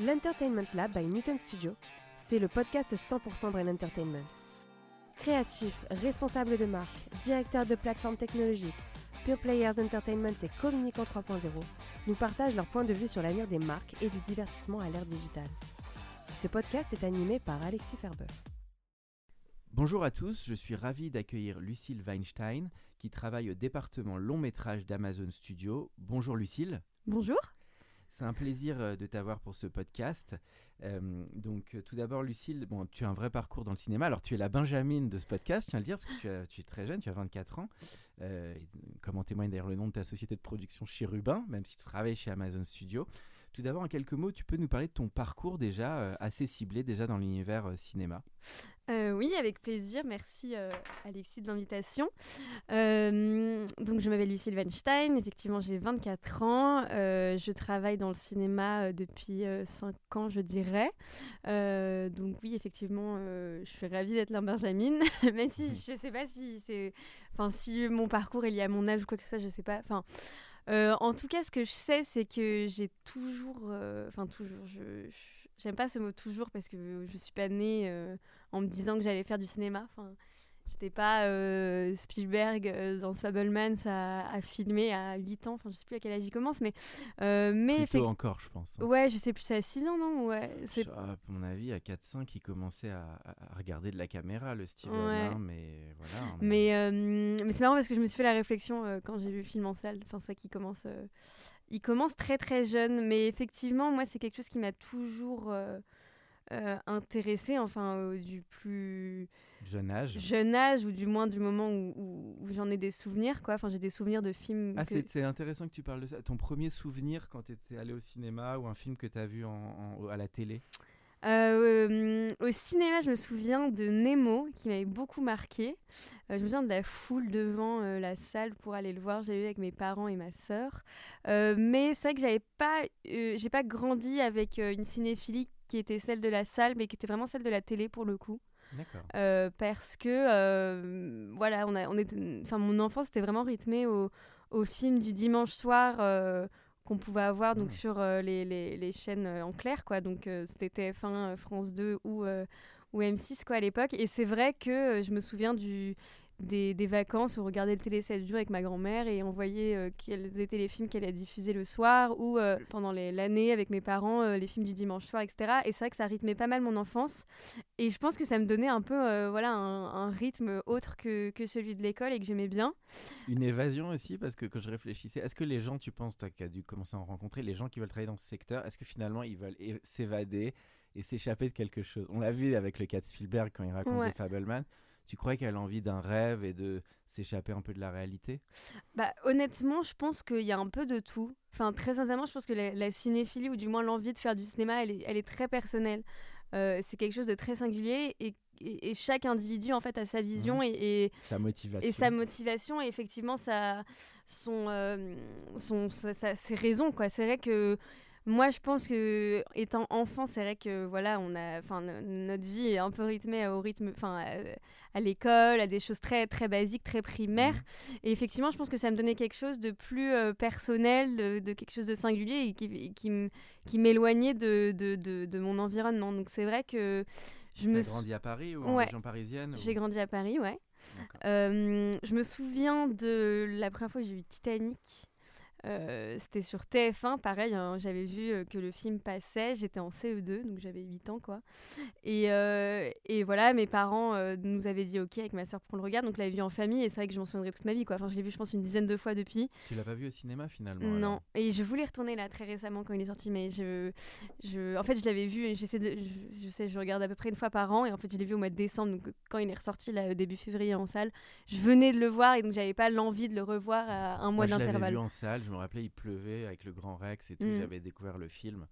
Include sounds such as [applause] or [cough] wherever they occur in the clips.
L'Entertainment Lab by Newton Studio, c'est le podcast 100% Brain Entertainment. Créatifs, responsables de marque, directeurs de plateformes technologiques, Pure Players Entertainment et Communicant 3.0 nous partagent leur point de vue sur l'avenir des marques et du divertissement à l'ère digitale. Ce podcast est animé par Alexis Ferber. Bonjour à tous, je suis ravi d'accueillir Lucille Weinstein qui travaille au département long métrage d'Amazon Studio. Bonjour Lucille. Bonjour. C'est un plaisir euh, de t'avoir pour ce podcast. Euh, donc, euh, tout d'abord, Lucille, bon, tu as un vrai parcours dans le cinéma. Alors, tu es la Benjamine de ce podcast, tiens à le dire, parce que tu, es très jeune, tu as 24 ans. Comme en témoigne d'ailleurs le nom de ta société de production Chérubin, même si tu travailles chez Amazon Studio. Tout d'abord, en quelques mots, tu peux nous parler de ton parcours déjà euh, assez ciblé, déjà dans l'univers euh, cinéma. Euh, oui, avec plaisir. Merci Alexis de l'invitation. Donc, je m'appelle Lucille Weinstein. Effectivement, j'ai 24 ans. Je travaille dans le cinéma depuis 5 ans, je dirais. Donc, oui, effectivement, je suis ravie d'être la Benjamine. [laughs] Même si je sais pas si c'est. Enfin, si mon parcours est lié à mon âge ou quoi que ce soit, je sais pas. Enfin. Euh, en tout cas, ce que je sais, c'est que j'ai toujours, euh, enfin toujours, je, j'aime pas ce mot toujours parce que je suis pas née euh, en me disant que j'allais faire du cinéma. J'étais pas euh, Spielberg euh, dans Fablemans à, à filmer à 8 ans. Enfin, je sais plus à quel âge il commence, mais euh, mais Plutôt encore, je pense. hein. ouais, je sais plus, c'est à 6 ans, non? Ouais, Je- À mon avis, à 4-5, il commençait à, à regarder de la caméra, le Steven. Ouais. hein, mais voilà. on- Mais, euh, mais c'est marrant parce que je me suis fait la réflexion quand j'ai vu le film en salle. Enfin, ça qui commence. il commence très très jeune, mais effectivement, moi, c'est quelque chose qui m'a toujours euh, euh, intéressée, enfin, euh, du plus Jeune âge. jeune âge, ou du moins du moment où, où- où j'en ai des souvenirs, quoi. Enfin, j'ai des souvenirs de films. Ah, que- c'est intéressant que tu parles de ça. Ton premier souvenir quand tu étais allé au cinéma ou un film que tu as vu en, en- à la télé? Euh, au cinéma, je me souviens de Nemo qui m'avait beaucoup marqué. Euh, je me souviens de la foule devant euh, la salle pour aller le voir. J'ai vu avec mes parents et ma sœur. Euh, mais c'est vrai que j'avais pas, euh, j'ai pas grandi avec euh, une cinéphilie qui était celle de la salle, mais qui était vraiment celle de la télé pour le coup. Euh, parce que euh, voilà, on a, on était, enfin mon enfance était vraiment rythmée au, au film du dimanche soir euh, qu'on pouvait avoir donc Mm. sur les, les, les chaînes en clair quoi. Donc c'était TF1, euh, France 2 ou ou M6 quoi à l'époque. Et c'est vrai que je me souviens du des, des vacances où on regardait le télé 7 jours avec ma grand-mère et on voyait euh, quels étaient les films qu'elle a diffusés le soir ou euh, pendant l'année avec mes parents euh, les films du dimanche soir etc et c'est vrai que ça rythmait pas mal mon enfance et je pense que ça me donnait un peu voilà un, un rythme autre que, que celui de l'école et que j'aimais bien Une évasion aussi, parce que quand je réfléchissais, est-ce que les gens, tu penses, toi qui as dû commencer à en rencontrer, les gens qui veulent travailler dans ce secteur, est-ce que finalement ils veulent s'évader et s'échapper de quelque chose? On l'a vu avec le cas de Spielberg quand il raconte Ouais. The Fableman. Tu crois qu'elle a envie d'un rêve et de s'échapper un peu de la réalité? Bah, honnêtement, je pense qu'il y a un peu de tout. Enfin, très sincèrement, je pense que la, la cinéphilie, ou du moins l'envie de faire du cinéma, elle est, elle est très personnelle. Euh, c'est quelque chose de très singulier et, et- et chaque individu, en fait, a sa vision Mhm. et, et- Sa motivation et sa motivation et effectivement son, euh, son, sa- sa- ses raisons. quoi. C'est vrai que moi, je pense que étant enfant, c'est vrai que voilà, on a, enfin, no- notre vie est un peu rythmée au rythme, enfin, à, à l'école, à des choses très très basiques, très primaires. Et effectivement, je pense que ça me donnait quelque chose de plus euh, personnel, de, de quelque chose de singulier et qui, qui, m'éloignait de, de, de, de mon environnement. Donc c'est vrai que je me grandi à Paris ou en Ouais. région parisienne j'ai grandi à Paris, ouais. Euh, je me souviens de la première fois que j'ai vu Titanic. Euh, C'était sur TF1, pareil, hein, j'avais vu euh, que le film passait, j'étais en CE2, donc j'avais 8 ans quoi. Et, euh, et voilà, mes parents nous avaient dit ok avec ma soeur pour le regard, donc je l'avais vu en famille et c'est vrai que je m'en souviendrai toute ma vie quoi. Enfin, je l'ai vu je pense une dizaine de fois depuis. Tu l'as pas vu au cinéma finalement Non, et je voulais retourner là très récemment quand il est sorti, mais je, je, en fait, je l'avais vu. et J'essaie de, je, je sais, je regarde à peu près une fois par an, et en fait, je l'ai vu au mois de décembre, donc quand il est ressorti là, début février en salle, je venais de le voir, et donc j'avais pas l'envie de le revoir à un mois d'intervalle. en salle, je rappelais, il pleuvait avec le Grand Rex et tout. Mm. J'avais découvert le film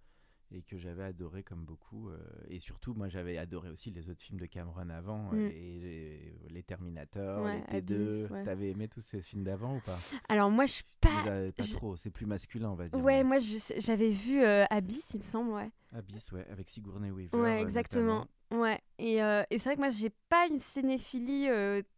et que j'avais adoré comme beaucoup. euh, et surtout, moi, j'avais adoré aussi les autres films de Cameron avant Mm. euh, et les, Terminator, Ouais, les T2. Abyss, ouais. T'avais aimé tous ces films d'avant ou pas? Alors moi, je suis pas. pas je- trop, c'est plus masculin, on va dire. Ouais, moi j'avais vu euh, Abyss, il me semble, ouais. Abyss, ouais, avec Sigourney Weaver. Ouais, euh, exactement. notamment. Ouais. Et, euh, et c'est vrai que moi, j'ai pas une cinéphilie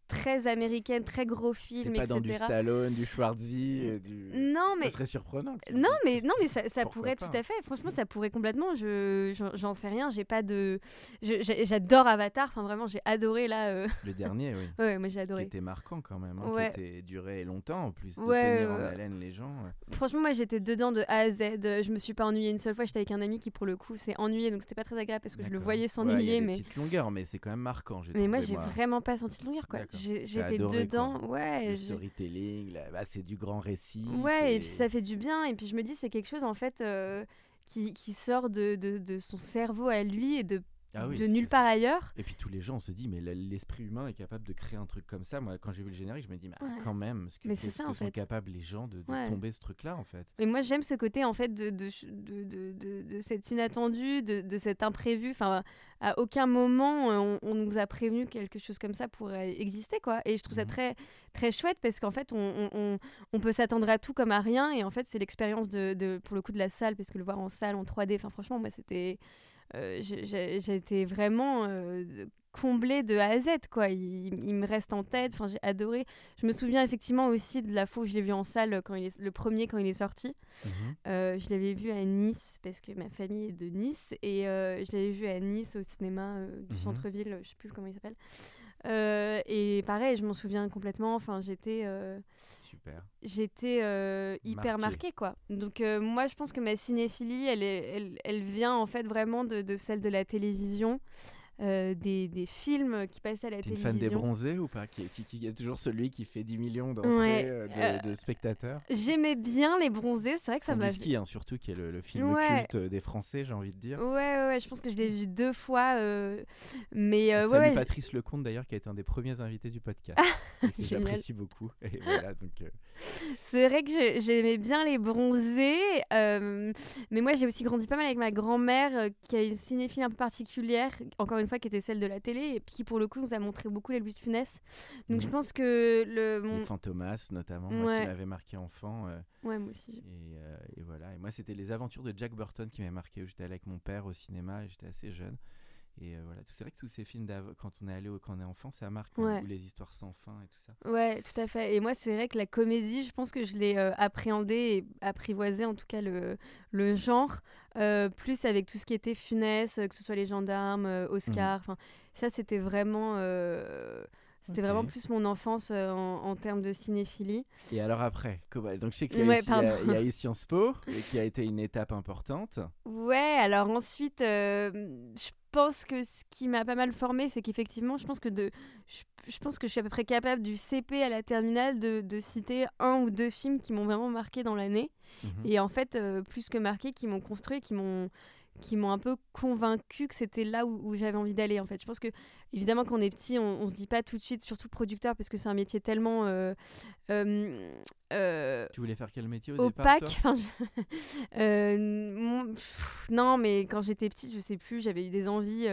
très américaine, très gros film, pas etc. dans du Stallone, du Schwarzy, du. Non, mais Ça serait surprenant. que Non, mais non, mais ça, pourrait pas tout à fait. Franchement, ça pourrait complètement. Je, j'en- sais rien. J'ai pas de. J'adore Avatar. Enfin, vraiment, j'ai adoré là. euh, [laughs] Le dernier, oui. Ouais, moi j'ai Qui adoré. était marquant quand même, hein, Ouais. qui était duré longtemps en plus, de Ouais, tenir en haleine les gens. Franchement, moi j'étais dedans de A à Z. Je me suis pas ennuyée une seule fois. J'étais avec un ami qui, pour le coup, s'est ennuyé. Donc c'était pas très agréable parce que je le voyais s'ennuyer. mais petites longueurs, mais c'est quand même marquant. mais moi j'ai vraiment pas senti de longueur quoi. J'étais dedans. quoi. Ouais. Le storytelling, là, bah, c'est du grand récit. Ouais, et puis ça fait du bien. Et puis je me dis, c'est quelque chose en fait euh, qui, qui sort de, de, de son cerveau à lui et de, Ah oui, de nulle part ailleurs. Et puis tous les gens, on se dit, mais l'esprit humain est capable de créer un truc comme ça. Moi, quand j'ai vu le générique, je me dis, mais ah, quand même, ce que, Mais ce c'est ça, que en sont fait. capables les gens de, de Ouais. tomber ce truc-là, en fait. Et moi, j'aime ce côté, en fait, de, de, de, de, cet inattendu, de, cet imprévu. Enfin, à aucun moment, on, on nous a prévenu que quelque chose comme ça pourrait exister, quoi. Et je trouve ça Mhm. très, très chouette parce qu'en fait, on, on, on- on peut s'attendre à tout comme à rien. Et en fait, c'est l'expérience, de, de, pour le coup, de la salle, parce que le voir en salle, en 3D, enfin, franchement, moi, c'était... euh, j'ai- été vraiment euh, comblée de A à Z, quoi. Il, il me reste en tête, enfin, j'ai adoré. Je me souviens effectivement aussi de la fois où je l'ai vu en salle, quand il est, le premier quand il est sorti. Mhm. Euh, je l'avais vu à Nice parce que ma famille est de Nice et euh, je l'avais vu à Nice au cinéma euh, du Mhm. centre-ville, je sais plus comment il s'appelle. Euh, et pareil, je m'en souviens complètement. Enfin, j'étais, euh, Super. j'étais euh, hyper Marquée. marquée, quoi. Donc moi, je pense que ma cinéphilie, elle, est, elle, elle vient en fait vraiment de, de celle de la télévision, euh, des, des films qui passaient à la une télévision. fan des bronzés ou pas qui, qui, y a toujours celui qui fait 10 millions d'entrées Ouais, euh, de, euh, de spectateurs? J'aimais bien les bronzés, c'est vrai que ça m'a Kandinsky, hein, surtout, qui est le, le film Ouais. culte des Français, j'ai envie de dire. Ouais, ouais, ouais, je pense que je l'ai vu deux fois. euh, Mais On salue Patrice Lecomte d'ailleurs, qui a été un des premiers invités du podcast. [laughs] Génial. j'apprécie beaucoup. Et voilà, donc, c'est vrai que j'aimais bien les bronzés. Mais moi, j'ai aussi grandi pas mal avec ma grand-mère, qui a une cinéphilie un peu particulière, encore une fois, qui était celle de la télé, et qui, pour le coup, nous a montré beaucoup les Louis de Funès. Donc, je Mhm. pense que le. les Mon... Fantomas notamment, moi, qui m'avait marqué enfant. euh, Ouais, moi aussi. et, euh, et voilà. Et moi, c'était les aventures de Jack Burton qui m'avaient marqué. J'étais allé avec mon père au cinéma et j'étais assez jeune. Et euh, voilà, c'est vrai que tous ces films, quand on est allé quand on est enfant, ça marque. hein, Ouais. ou les histoires sans fin et tout ça. Ouais, tout à fait. Et moi, c'est vrai que la comédie, je pense que je l'ai euh, appréhendée et apprivoisée, en tout cas le, le genre, euh, plus avec tout ce qui était funeste, que ce soit les gendarmes, Oscar. Enfin, ça, c'était vraiment, c'était vraiment plus mon enfance euh, en, en termes de cinéphilie. Et alors après, comment- donc je sais qu'il Ouais, y a eu Sciences Po, et qui a été une étape importante. Ouais, alors ensuite, euh, je pense que ce qui m'a pas mal formée, c'est qu'effectivement, je pense que de, je, je pense que je suis à peu près capable du CP à la terminale de, de citer un ou deux films qui m'ont vraiment marqué dans l'année. Mhm. Et en fait, euh, plus que marqué, qui m'ont construit, qui m'ont qui m'ont un peu convaincu que c'était là où, où j'avais envie d'aller en fait. Je pense que évidemment quand on est petit, on, on se dit pas tout de suite, surtout producteur, parce que c'est un métier tellement euh, euh, euh, Tu voulais faire quel métier au départ opaque. je- [laughs] euh, mon- pff, non, mais quand j'étais petite, je sais plus, j'avais eu des envies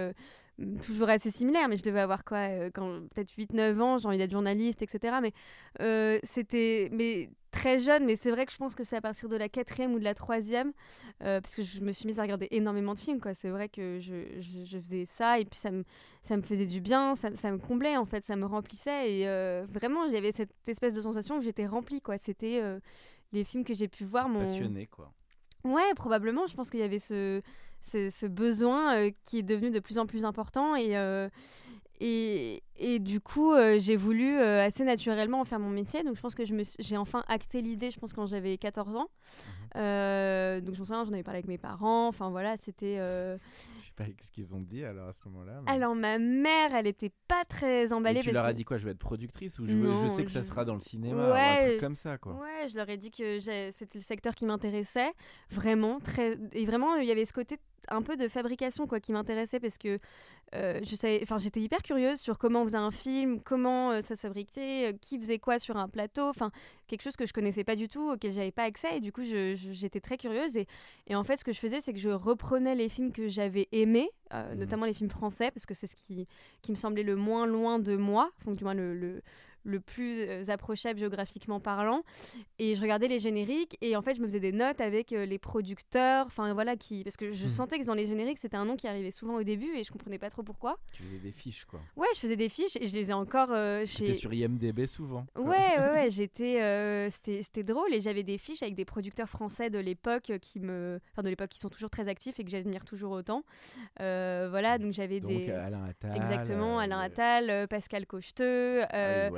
toujours assez similaires, mais je devais avoir quoi, euh, quand peut-être 8-9 ans, j'ai envie d'être journaliste, etc. Mais euh, c'était mais très jeune, mais c'est vrai que je pense que c'est à partir de la quatrième ou de la troisième, euh, parce que je me suis mise à regarder énormément de films, quoi. C'est vrai que je, je, je faisais ça, et puis ça me, ça me faisait du bien, ça, ça me comblait, en fait, ça me remplissait, et vraiment, j'avais cette espèce de sensation que j'étais remplie, quoi. C'était... les films que j'ai pu voir m'ont Passionné, quoi. Ouais, probablement. Je pense qu'il y avait ce, ce, ce besoin euh, qui est devenu de plus en plus important. Et, euh, et, et du coup, euh, j'ai voulu euh, assez naturellement en faire mon métier. Donc, je pense que je me suis- j'ai enfin acté l'idée, je pense, quand j'avais 14 ans. Euh, donc, je me souviens, j'en avais parlé avec mes parents. Enfin, voilà, c'était. Je sais pas ce qu'ils ont dit alors à ce moment-là. mais- Alors, ma mère, elle était pas très Et emballée. tu parce leur as que- dit quoi? Je veux être productrice ou je, veux- je sais que ça je- sera dans le cinéma ou un Ouais, truc comme ça, quoi? Ouais, je leur ai dit que c'était le secteur qui m'intéressait, vraiment. Très... Et vraiment, il y avait ce côté un peu de fabrication quoi qui m'intéressait parce que euh, je savais, enfin j'étais hyper curieuse sur comment on faisait un film, comment euh, ça se fabriquait, euh, qui faisait quoi sur un plateau, enfin quelque chose que je connaissais pas du tout, auquel j'avais pas accès et du coup j'étais très curieuse et, et en fait ce que je faisais c'est que je reprenais les films que j'avais aimés, Mhm. notamment les films français parce que c'est ce qui, qui me semblait le moins loin de moi, enfin du moins le, le le plus euh, approchable géographiquement parlant et je regardais les génériques et en fait je me faisais des notes avec euh, les producteurs enfin voilà qui parce que je Mhm. sentais que dans les génériques c'était un nom qui arrivait souvent au début et je comprenais pas trop pourquoi Tu faisais des fiches, quoi. ouais je faisais des fiches et je les ai encore euh, chez sur IMDB souvent. Ouais, ouais, ouais, j'étais, euh, c'était, drôle et j'avais des fiches avec des producteurs français de l'époque qui me, enfin de l'époque qui sont toujours très actifs et que j'admire toujours autant. Euh, voilà, donc j'avais des, Alain Attal. exactement, Alain Attal, Pascal Cocheteux, Harvey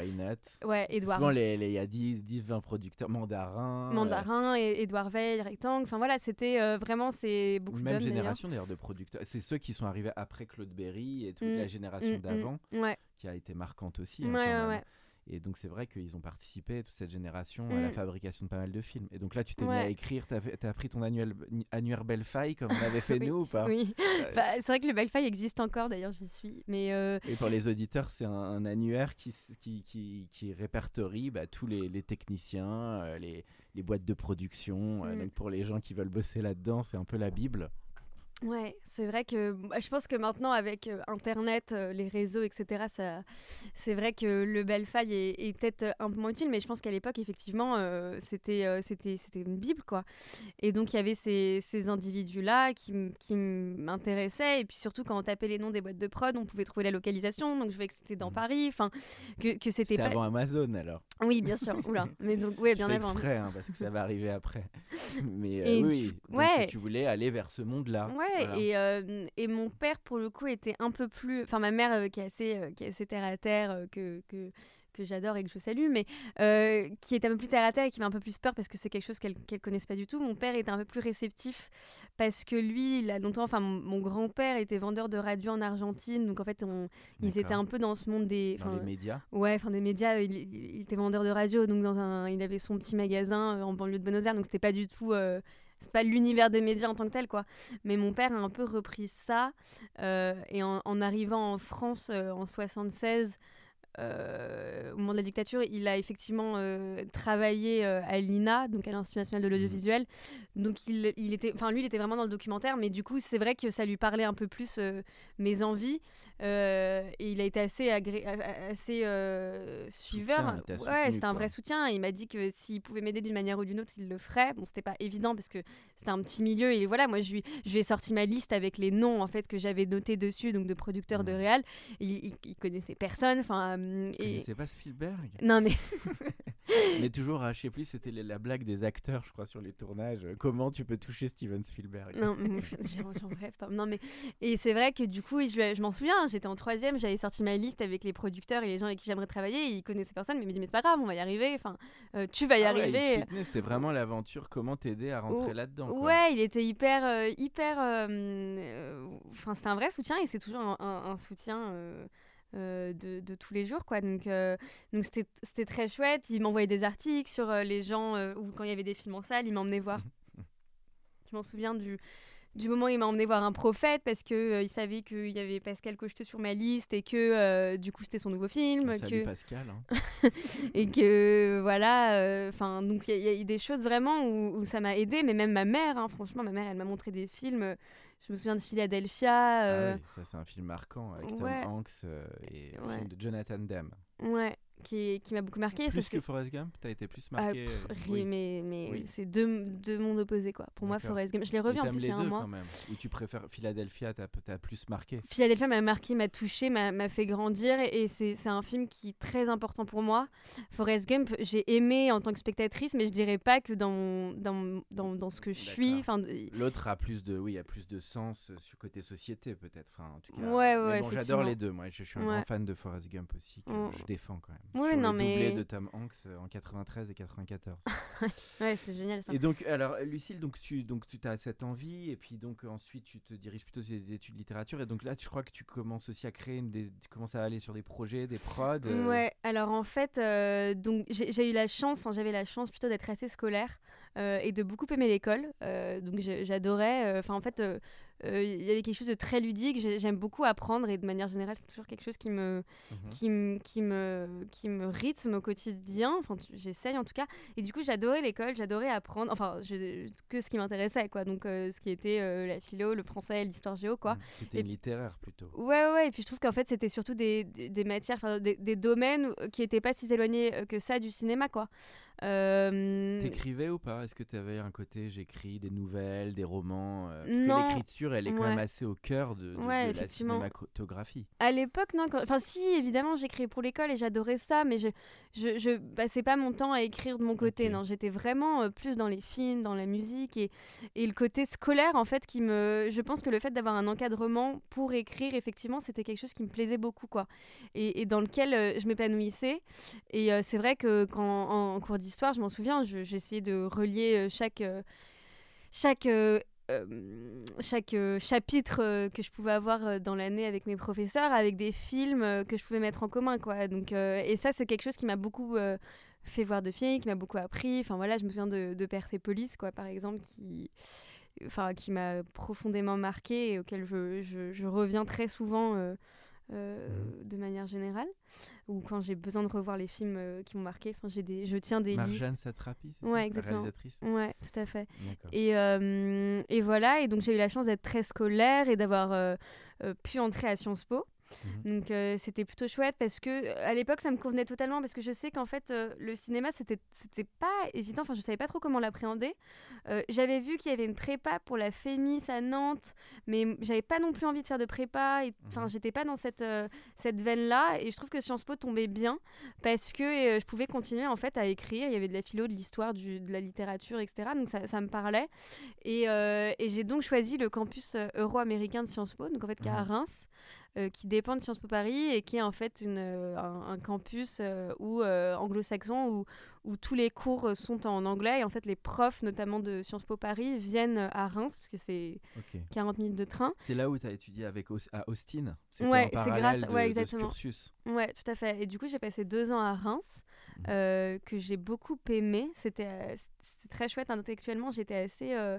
Ouais, Edouard Souvent, il y a 10, 10, 20 producteurs. Mandarin. euh, Mandarin, et Edouard Veil, Rectangle, enfin voilà, c'était euh, vraiment c'est beaucoup même génération d'ailleurs de producteurs. C'est ceux qui sont arrivés après Claude Berry et toute Mm, la génération Mm, mm. d'avant Ouais, qui a été marquante aussi. ouais, hein, ouais, même. ouais. Et donc c'est vrai qu'ils ont participé, toute cette génération, à la Mm. fabrication de pas mal de films. Et donc là, tu t'es mis à écrire, t'as t'as appris ton annuaire, annuaire Bellefaille comme on avait [laughs] fait Oui, nous ou pas Oui, Euh, Bah, c'est vrai que le Belfast existe encore d'ailleurs, j'y suis, mais euh, Et pour les auditeurs, c'est un, un annuaire qui, s- qui, qui, qui répertorie bah, tous les, les techniciens, euh, les, les boîtes de production. euh, Mm. donc pour les gens qui veulent bosser là-dedans, c'est un peu la Bible. Ouais, c'est vrai que bah, je pense que maintenant avec euh, Internet, euh, les réseaux, etc., ça, c'est vrai que le Belfaille est, est peut-être euh, un peu moins utile, mais je pense qu'à l'époque, effectivement, euh, c'était, c'était, c'était une bible, quoi. Et donc il y avait ces, ces individus-là qui, qui m'intéressaient, et puis surtout quand on tapait les noms des boîtes de prod, on pouvait trouver la localisation, donc je voyais que c'était dans Mhm. Paris, enfin que, que c'était C'était pas. avant Amazon alors. Oui, bien sûr. Oula. [laughs] Mais donc ouais, Je bien fais avant. exprès hein, parce que ça va arriver après. [laughs] Mais Et oui, donc, ouais. tu voulais aller vers ce monde-là. Ouais, Voilà. et, euh, et mon père, pour le coup, était un peu plus. Enfin, ma mère, euh, qui, est assez, euh, qui est assez terre à terre, que, que, que j'adore et que je salue, mais qui est un peu plus terre à terre et qui m'a un peu plus peur parce que c'est quelque chose qu'elle qu'elle connaisse pas du tout. Mon père était un peu plus réceptif parce que lui, il a longtemps. Enfin, mon, mon grand-père était vendeur de radio en Argentine, donc en fait, on, ils étaient un peu dans ce monde des. dans enfin, les médias. Ouais, enfin des médias, il, il- était vendeur de radio, donc dans un, il avait son petit magasin en banlieue de Buenos Aires, donc c'était pas du tout, c'est pas l'univers des médias en tant que tel, quoi. Mais mon père a un peu repris ça, euh, et en, arrivant en France euh, en 76, euh, au moment de la dictature, il a effectivement euh, travaillé euh, à l'INA, donc à l'Institut national de l'audiovisuel. Donc il, il était, enfin lui, il était vraiment dans le documentaire, mais du coup, c'est vrai que ça lui parlait un peu plus mes envies, et il a été assez agré- assez suiveur. ouais, c'était un vrai soutien. Il m'a dit que s'il pouvait m'aider d'une manière ou d'une autre, il le ferait. Bon, c'était pas évident parce que c'était un petit milieu. Et voilà, moi, je lui, je lui ai sorti ma liste avec les noms en fait que j'avais notés dessus, donc de producteurs de Mhm. réal. Il, il, il connaissait personne. Enfin, et connaissais pas Spielberg? Non mais [laughs] [laughs] Mais toujours, ah, je sais plus, c'était la- la blague des acteurs, je crois, sur les tournages. Euh, Comment tu peux toucher Steven Spielberg? Non, mais j'en j'en rêve pas. Non mais et c'est vrai que du coup, je, je m'en souviens. J'étais en troisième, j'avais sorti ma liste avec les producteurs et les gens avec qui j'aimerais travailler. Ils connaissaient personne, mais ils me disaient mais c'est pas grave, on va y arriver. Enfin, euh, tu vas y Ah ouais, arriver. soutenait, C'était vraiment l'aventure, comment t'aider à rentrer Oh, là-dedans. Ouais, il était hyper, euh, hyper. euh, euh, Enfin, c'était un vrai soutien et c'est toujours un, un- un soutien euh, de, de tous les jours, quoi. Donc, euh, donc c'était, c'était très chouette. Il m'envoyait des articles sur euh, les gens ou quand il y avait des films en salle, il m'emmenait voir. [laughs] Je m'en souviens du. Du moment où il m'a emmené voir un prophète parce que euh, il savait qu'il y avait Pascal Cocheteux sur ma liste et que euh, du coup c'était son nouveau film, On salue que Pascal. hein. [laughs] et que voilà enfin donc il y, a- y des choses vraiment où, où ça m'a aidé mais même ma mère hein, franchement ma mère elle m'a montré des films euh, je me souviens de Philadelphia euh, Ah oui, ça c'est un film marquant avec ouais. Tom Hanks euh, et un Ouais. film de Jonathan Demme. ouais qui, qui m'a beaucoup marqué Plus que Forrest Gump, t'as été plus Ah, marqué. pff, euh, oui. mais mais Oui. c'est deux, deux mondes opposés quoi pour moi. Forrest Gump je l'ai revu en plus il les y a un deux mois quand même. Ou tu préfères Philadelphia, t'as plus marqué. Philadelphia m'a marqué, m'a touché, m'a fait grandir et, et c'est un film qui est très important pour moi. Forrest Gump, j'ai aimé en tant que spectatrice, mais je dirais pas que dans, mon- dans, mon- dans, dans ce que je suis. L'autre a plus de, oui, a plus de sens euh, sur côté société peut-être. Enfin, en tout cas. Ouais, bon, j'adore les deux. Moi, je, je suis un Ouais. grand fan de Forrest Gump aussi que Mm. je défends quand même. Oui, sur non, le doublé mais- de Tom Hanks euh, en 93 et 94. [laughs] ouais, c'est génial ça. et donc, alors, Lucille, donc tu, donc tu as cette envie et puis donc ensuite tu te diriges plutôt sur des études de littérature et donc là, je crois que tu commences aussi à créer, une des, tu commences à aller sur des projets, des prods. euh, Ouais, alors en fait, euh, donc j'ai eu la chance, enfin j'avais la chance plutôt d'être assez scolaire euh, et de beaucoup aimer l'école. Donc j'adorais, enfin en fait, euh, il y avait quelque chose de très ludique. J'aime beaucoup apprendre et de manière générale, c'est toujours quelque chose qui me, Mhm. qui, me- qui, me, qui me rythme au quotidien. Enfin, j'essaye en tout cas. Et du coup, j'adorais l'école, j'adorais apprendre. Enfin, je- que ce qui m'intéressait, quoi. Donc, euh, ce qui était euh, la philo, le français, l'histoire géo, quoi. C'était littéraire plutôt. Ouais, ouais. Et puis je trouve qu'en fait, c'était surtout des, des, des matières, des, des domaines qui n'étaient pas si éloignés que ça du cinéma, quoi. T'écrivais ou pas? Est-ce que tu avais un côté j'écris des nouvelles, des romans Parce Non. que l'écriture, elle est quand Ouais. même assez au cœur de, de- la cinématographie. À l'époque, non. quand- Enfin, si, évidemment, j'écrivais pour l'école et j'adorais ça, mais je, je, je passais pas mon temps à écrire de mon côté. Non, j'étais vraiment euh, plus dans les films, dans la musique et, et le côté scolaire, en fait, qui me. Je pense que le fait d'avoir un encadrement pour écrire, effectivement, c'était quelque chose qui me plaisait beaucoup, quoi. Et, et dans lequel euh, je m'épanouissais. Et euh, c'est vrai que quand en, en cours d'histoire, je m'en souviens, je- j'essayais de relier chaque. chaque euh, euh, chaque euh, chapitre euh, que je pouvais avoir dans l'année avec mes professeurs, avec des films que je pouvais mettre en commun, quoi. Donc, et ça, c'est quelque chose qui m'a beaucoup fait voir de films, qui m'a beaucoup appris. Enfin voilà, je me souviens de, de Persepolis, quoi, par exemple, qui, enfin, qui m'a profondément marqué et auquel je- je reviens très souvent. Euh, Mhm. de manière générale ou quand j'ai besoin de revoir les films euh, qui m'ont marqué enfin j'ai des je tiens des Marjane listes Satrapi, c'est Ouais, ça, exactement. réalisatrice ouais tout à fait et, euh, et voilà, et donc j'ai eu la chance d'être très scolaire et d'avoir pu entrer à Sciences Po. Mhm. Donc euh, c'était plutôt chouette parce que euh, à l'époque ça me convenait totalement parce que je sais qu'en fait euh, le cinéma c'était c'était pas évident enfin je savais pas trop comment l'appréhender Euh, j'avais vu qu'il y avait une prépa pour la Fémis à Nantes mais j'avais pas non plus envie de faire de prépa et enfin Mhm. j'étais pas dans cette cette veine là et je trouve que Sciences Po tombait bien parce que je pouvais continuer en fait à écrire il y avait de la philo de l'histoire du- de la littérature etc donc ça, ça me parlait et, et j'ai donc choisi le campus euro-américain de Sciences Po donc en fait qui est à Mhm. Reims euh, qui dépend de Sciences Po Paris et qui est en fait une, euh, un, un campus euh, où, euh, anglo-saxon où, où tous les cours sont en anglais et en fait les profs notamment de Sciences Po Paris viennent à Reims parce que c'est Ok. 40 minutes de train. C'est là où tu as étudié avec Aus- à Austin Ouais, c'est grâce- de- ouais, de ce exactement. cursus. Ouais, tout à fait. Et du coup, j'ai passé deux ans à Reims, euh, que j'ai beaucoup aimé. C'était euh, c'était très chouette intellectuellement. J'étais assez, euh,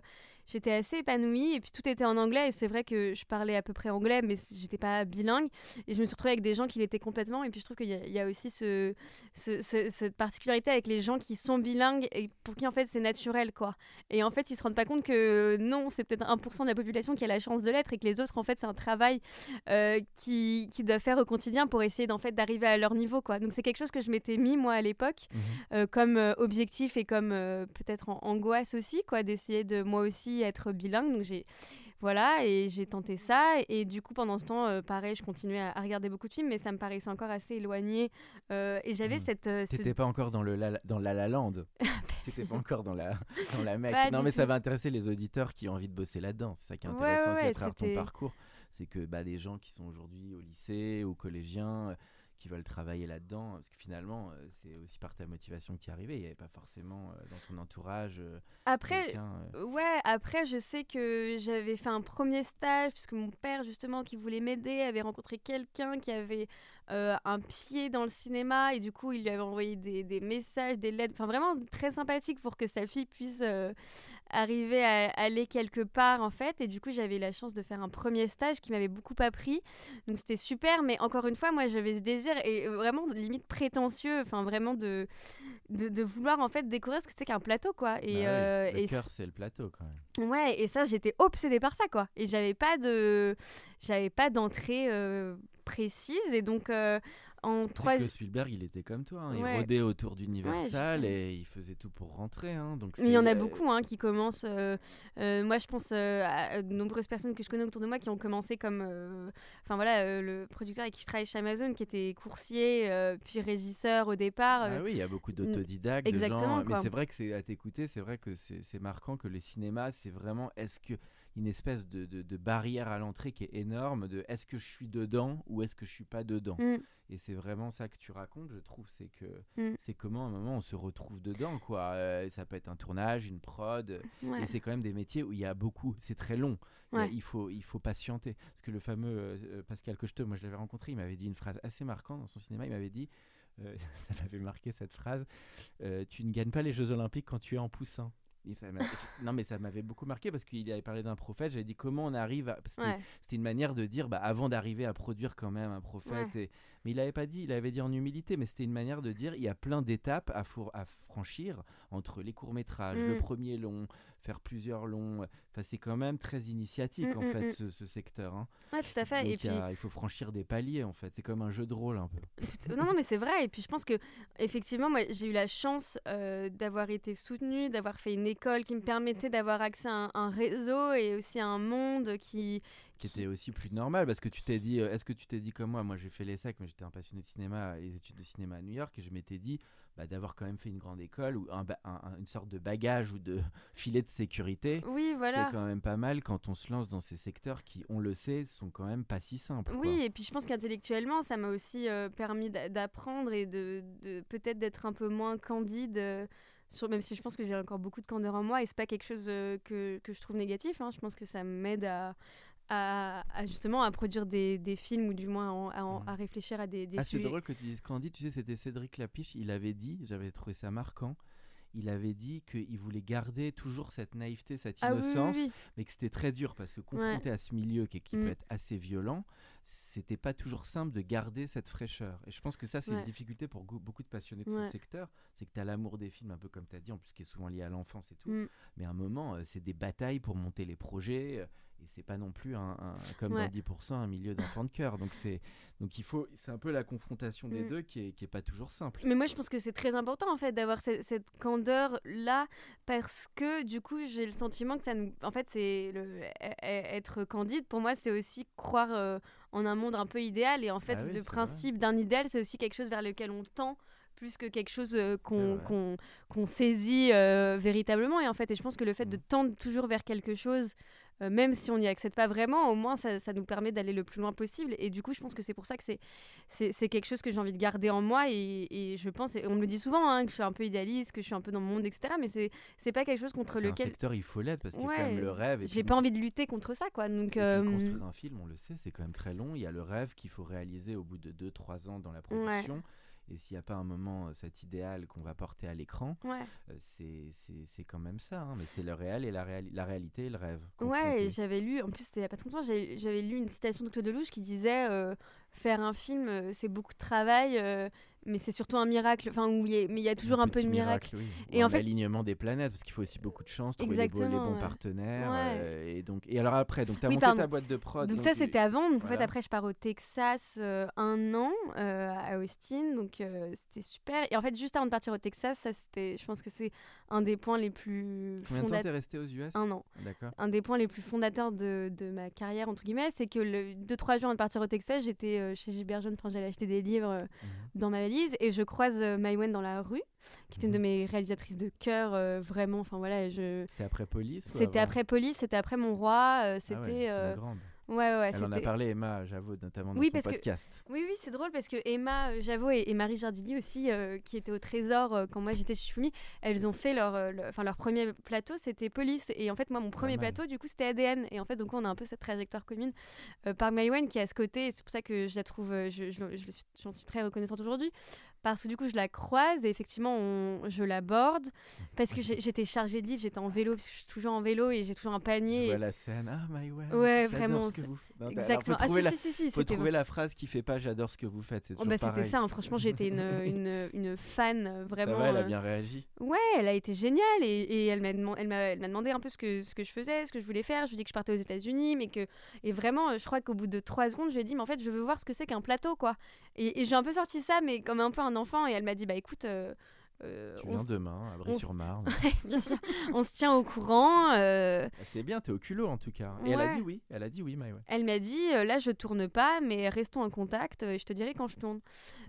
j'étais assez épanouie. Et puis tout était en anglais. Et c'est vrai que je parlais à peu près anglais, mais j'étais pas bilingue. Et je me suis retrouvée avec des gens qui l'étaient complètement. Et puis je trouve qu'il y, y a aussi ce, ce- ce- cette particularité avec les gens qui sont bilingues et pour qui en fait c'est naturel, quoi. Et en fait, ils se rendent pas compte que non, c'est peut-être 1% de la population qui a la chance de l'être et que les autres, en fait, c'est un travail euh, qui, qui doivent faire au quotidien pour essayer d'en fait d'arriver à leur niveau quoi. Donc c'est quelque chose que je m'étais mis moi à l'époque Mhm. euh, comme euh, objectif et comme euh, peut-être en angoisse aussi quoi d'essayer de moi aussi être bilingue. Donc j'ai voilà et j'ai tenté ça et, du coup pendant ce temps euh, pareil je continuais à, à regarder beaucoup de films mais ça me paraissait encore assez éloigné euh, et j'avais Mhm. cette euh, ce- T'étais pas encore dans le la, dans la La Land. [laughs] T'étais pas encore dans la [laughs] dans la mec. Pas Non mais ça va intéresser les auditeurs qui ont envie de bosser là-dedans. C'est ça qui est intéressant ouais, aussi à travers ton parcours, c'est que bah, les gens qui sont aujourd'hui au lycée ou collégiens qui veulent travailler là-dedans, parce que finalement euh, c'est aussi par ta motivation que tu y arrivais. Il n'y avait pas forcément euh, dans ton entourage euh, après Ouais, après, je sais que j'avais fait un premier stage, puisque mon père, justement, qui voulait m'aider, avait rencontré quelqu'un qui avait euh, un pied dans le cinéma, et du coup, il lui avait envoyé des, des messages, des lettres, enfin vraiment très sympathique pour que sa fille puisse euh, arriver à aller quelque part, en fait. Et du coup, j'avais la chance de faire un premier stage qui m'avait beaucoup appris. Donc, c'était super, mais encore une fois, moi, j'avais ce désir, et vraiment, limite prétentieux, enfin, vraiment de, de, de vouloir, en fait, découvrir ce que c'était qu'un plateau, quoi. Et, bah euh, le cœur c'est le plateau quand même. Ouais, et ça, j'étais obsédée par ça, quoi. Et j'avais pas de, j'avais pas d'entrée euh, précise, et donc euh, en trois. que Spielberg, il était comme toi. hein, Il Ouais. rôdait autour d'Universal et il faisait tout pour rentrer. hein, donc Mais il y en a euh, beaucoup hein, qui commencent. euh, euh, moi, je pense euh, à de nombreuses personnes que je connais autour de moi qui ont commencé comme. Enfin voilà, le producteur avec qui je travaille chez Amazon, qui était coursier, puis régisseur au départ. Ah oui, il y a beaucoup d'autodidactes, de exactement, gens. Mais c'est vrai que c'est à t'écouter, c'est vrai que c'est c'est marquant que le cinéma, c'est vraiment est-ce que une espèce de, de- de barrière à l'entrée qui est énorme de est-ce que je suis dedans ou est-ce que je suis pas dedans. mm, Et c'est vraiment ça que tu racontes, je trouve, c'est que Mm. c'est comment à un moment on se retrouve dedans, quoi. Euh, ça peut être un tournage, une prod. ouais. Et c'est quand même des métiers où il y a beaucoup, c'est très long. Il Ouais. Faut, il faut patienter. Parce que le fameux euh, Pascal Cocheteau, moi je l'avais rencontré, il m'avait dit une phrase assez marquante dans son cinéma. Il m'avait dit, euh, [laughs] ça m'avait marqué cette phrase, tu ne gagnes pas les Jeux Olympiques quand tu es en poussin. Et ça m'a- non, mais ça m'avait beaucoup marqué parce qu'il avait parlé d'un prophète. J'avais dit comment on arrive à. C'était Ouais. une manière de dire, bah, avant d'arriver à produire quand même un prophète. Et... Mais il n'avait pas dit, il avait dit en humilité, mais c'était une manière de dire, il y a plein d'étapes à, franchir entre les courts-métrages, le Mm. premier long, faire plusieurs longs. Enfin, c'est quand même très initiatique, Mm, en mm, fait, ce, ce secteur. hein. Ouais, tout à fait. Donc, et il, puis, a- il faut franchir des paliers, en fait. C'est comme un jeu de rôle, un peu. Non, non, mais c'est vrai. Et puis je pense que effectivement, moi, j'ai eu la chance euh, d'avoir été soutenue, d'avoir fait une école qui me permettait d'avoir accès à un, un réseau et aussi à un monde qui. Qui était aussi plus normal parce que tu t'es dit euh, est-ce que tu t'es dit comme moi moi j'ai fait l'ESSEC mais j'étais un passionné de cinéma les études de cinéma à New York et je m'étais dit bah, d'avoir quand même fait une grande école ou un un- une sorte de bagage ou de [laughs] filet de sécurité Oui, voilà. c'est quand même pas mal quand on se lance dans ces secteurs qui on le sait sont quand même pas si simples quoi. Oui, et puis je pense qu'intellectuellement, ça m'a aussi euh, permis d'a- d'apprendre et de, de- peut-être d'être un peu moins candide. euh, sur, même si je pense que j'ai encore beaucoup de candeur en moi et c'est pas quelque chose euh, que, que je trouve négatif. hein. Je pense que ça m'aide à, à, à justement à produire des, des films ou du moins en- à, réfléchir à des, des Ah, c'est drôle que tu dises Candide, tu sais, c'était Cédric Lapiche, il avait dit, j'avais trouvé ça marquant, il avait dit qu'il voulait garder toujours cette naïveté, cette Ah oui, oui, innocence, oui. mais que c'était très dur parce que confronté à ce milieu qui, qui Mm. peut être assez violent, c'était pas toujours simple de garder cette fraîcheur. Et je pense que ça, c'est une difficulté pour beaucoup de passionnés de Ouais. ce secteur, c'est que tu as l'amour des films, un peu comme tu as dit, en plus qui est souvent lié à l'enfance et tout. Mm. Mais à un moment, euh, c'est des batailles pour monter les projets. Et c'est pas non plus un, un- comme Ouais. dans 10% un milieu d'enfants de cœur. Donc c'est donc il faut c'est un peu la confrontation des Mm. deux qui est, qui est pas toujours simple. Mais moi, je pense que c'est très important en fait d'avoir ce- cette candeur là parce que du coup, j'ai le sentiment que ça nous. En fait, c'est e- e- être candide. Pour moi, c'est aussi croire euh, en un monde un peu idéal. Et en fait, Ah oui, le principe d'un idéal, c'est aussi quelque chose vers lequel on tend plus que quelque chose euh, qu'on qu'on saisit euh, véritablement. Et en fait, et je pense que le fait de Mm. tendre toujours vers quelque chose. Euh, même si on n'y accède pas vraiment, au moins ça, ça nous permet d'aller le plus loin possible. Et du coup, je pense que c'est pour ça que c'est quelque chose que j'ai envie de garder en moi et, et je pense, et on me le dit souvent, hein, que je suis un peu idéaliste, que je suis un peu dans mon monde, etc. Mais c'est pas quelque chose contre C'est un lequel secteur il faut l'être parce qu'il y a quand même le rêve. j'ai pas envie de lutter contre ça, quoi. Donc, Et euh, construire un film, on le sait, c'est quand même très long. Il y a le rêve qu'il faut réaliser au bout de 2-3 ans dans la production. Et s'il n'y a pas un moment, euh, cet idéal qu'on va porter à l'écran, ouais, euh, c'est quand même ça. hein. Mais c'est le réel et la, réali- la réalité et le rêve. ouais. confrontés. et J'avais lu, en plus c'était il y a pas très longtemps, j'avais j'avais lu une citation de Claude Lelouch qui disait euh, faire un film, euh, c'est beaucoup de travail, euh, mais c'est surtout un miracle. Enfin, où il y a- mais il y a toujours un, peu de miracle. oui. Et Ou en fait- alignement des planètes parce qu'il faut aussi beaucoup de chance, trouver les, beaux- les Exactement, bons ouais. partenaires. Ouais. euh, et donc et alors après, donc tu as Oui, monté pardon. ta boîte de prod. Donc, ça c'était avant. Donc en fait après je pars au Texas euh, un an à Austin. Donc c'était super. Et en fait juste avant de partir au Texas, ça c'était, je pense que c'est un des points les plus Combien de temps fondateurs. t'es resté aux US Un an. D'accord. un des points les plus fondateurs de, de ma carrière, entre guillemets, c'est que le 2-3 jours avant de partir au Texas, j'étais euh, chez Gilbert enfin, j'allais acheter des livres euh, Mhm. dans ma valise et je croise euh, Maïwen dans la rue, qui est une de Mhm. mes réalisatrices de cœur, vraiment. Enfin voilà, je... C'était après Police C'était après Police, c'était après Mon Roi, Ah c'était. ouais, Ouais, ouais, Elle en a parlé, Emma, j'avoue, notamment dans Oui, son parce que- podcast. Oui, oui, c'est drôle parce que Emma euh, Javot et, et Marie Jardini aussi, euh, qui étaient au Trésor euh, quand moi j'étais chez Shifumi, elles ont fait leur, euh, le- enfin, leur premier plateau, c'était Police. Et en fait, moi, mon premier plateau, du coup, c'était ADN. Et en fait, donc, on a un peu cette trajectoire commune par Maïwen qui est à ce côté. C'est pour ça que je la trouve, euh, je, je- je j'en suis très reconnaissante aujourd'hui. Parce que du coup, je la croise et effectivement, on- je l'aborde. Parce que [laughs] j'étais chargée de livres, j'étais en vélo, parce que je suis toujours en vélo et j'ai toujours un Je panier. vois et- la scène. Ah, My Way. Ouais, vraiment, ce que c'est- vous faites. Non, t'as- alors, Exactement. Faut Ah, si, la... si, si, si, faut trouver la phrase qui fait pas j'adore ce que vous faites. Oh, bah, c'était ça, hein. franchement, j'étais une, [laughs] une, une fan euh, Ça vraiment. va, elle a euh, bien réagi. Ouais, elle a été géniale et, et elle m'a deman- elle m'a elle m'a demandé un peu ce que, ce que je faisais, ce que je voulais faire. Je lui ai dit que je partais aux États-Unis, mais que. Et vraiment, euh, je crois qu'au bout de trois secondes, je lui ai dit, mais en fait, je veux voir ce que c'est qu'un plateau, quoi. Et, et j'ai un peu sorti ça, mais comme un peu un enfant, et elle m'a dit, bah écoute. euh, euh, Tu on, viens demain à [laughs] sûr, on se tient au courant. euh, Ah, C'est bien, t'es au culot en tout cas. Et elle a dit oui. Elle a dit oui, elle m'a dit, euh, là, je tourne pas, mais restons en contact, et je te dirai quand je tourne.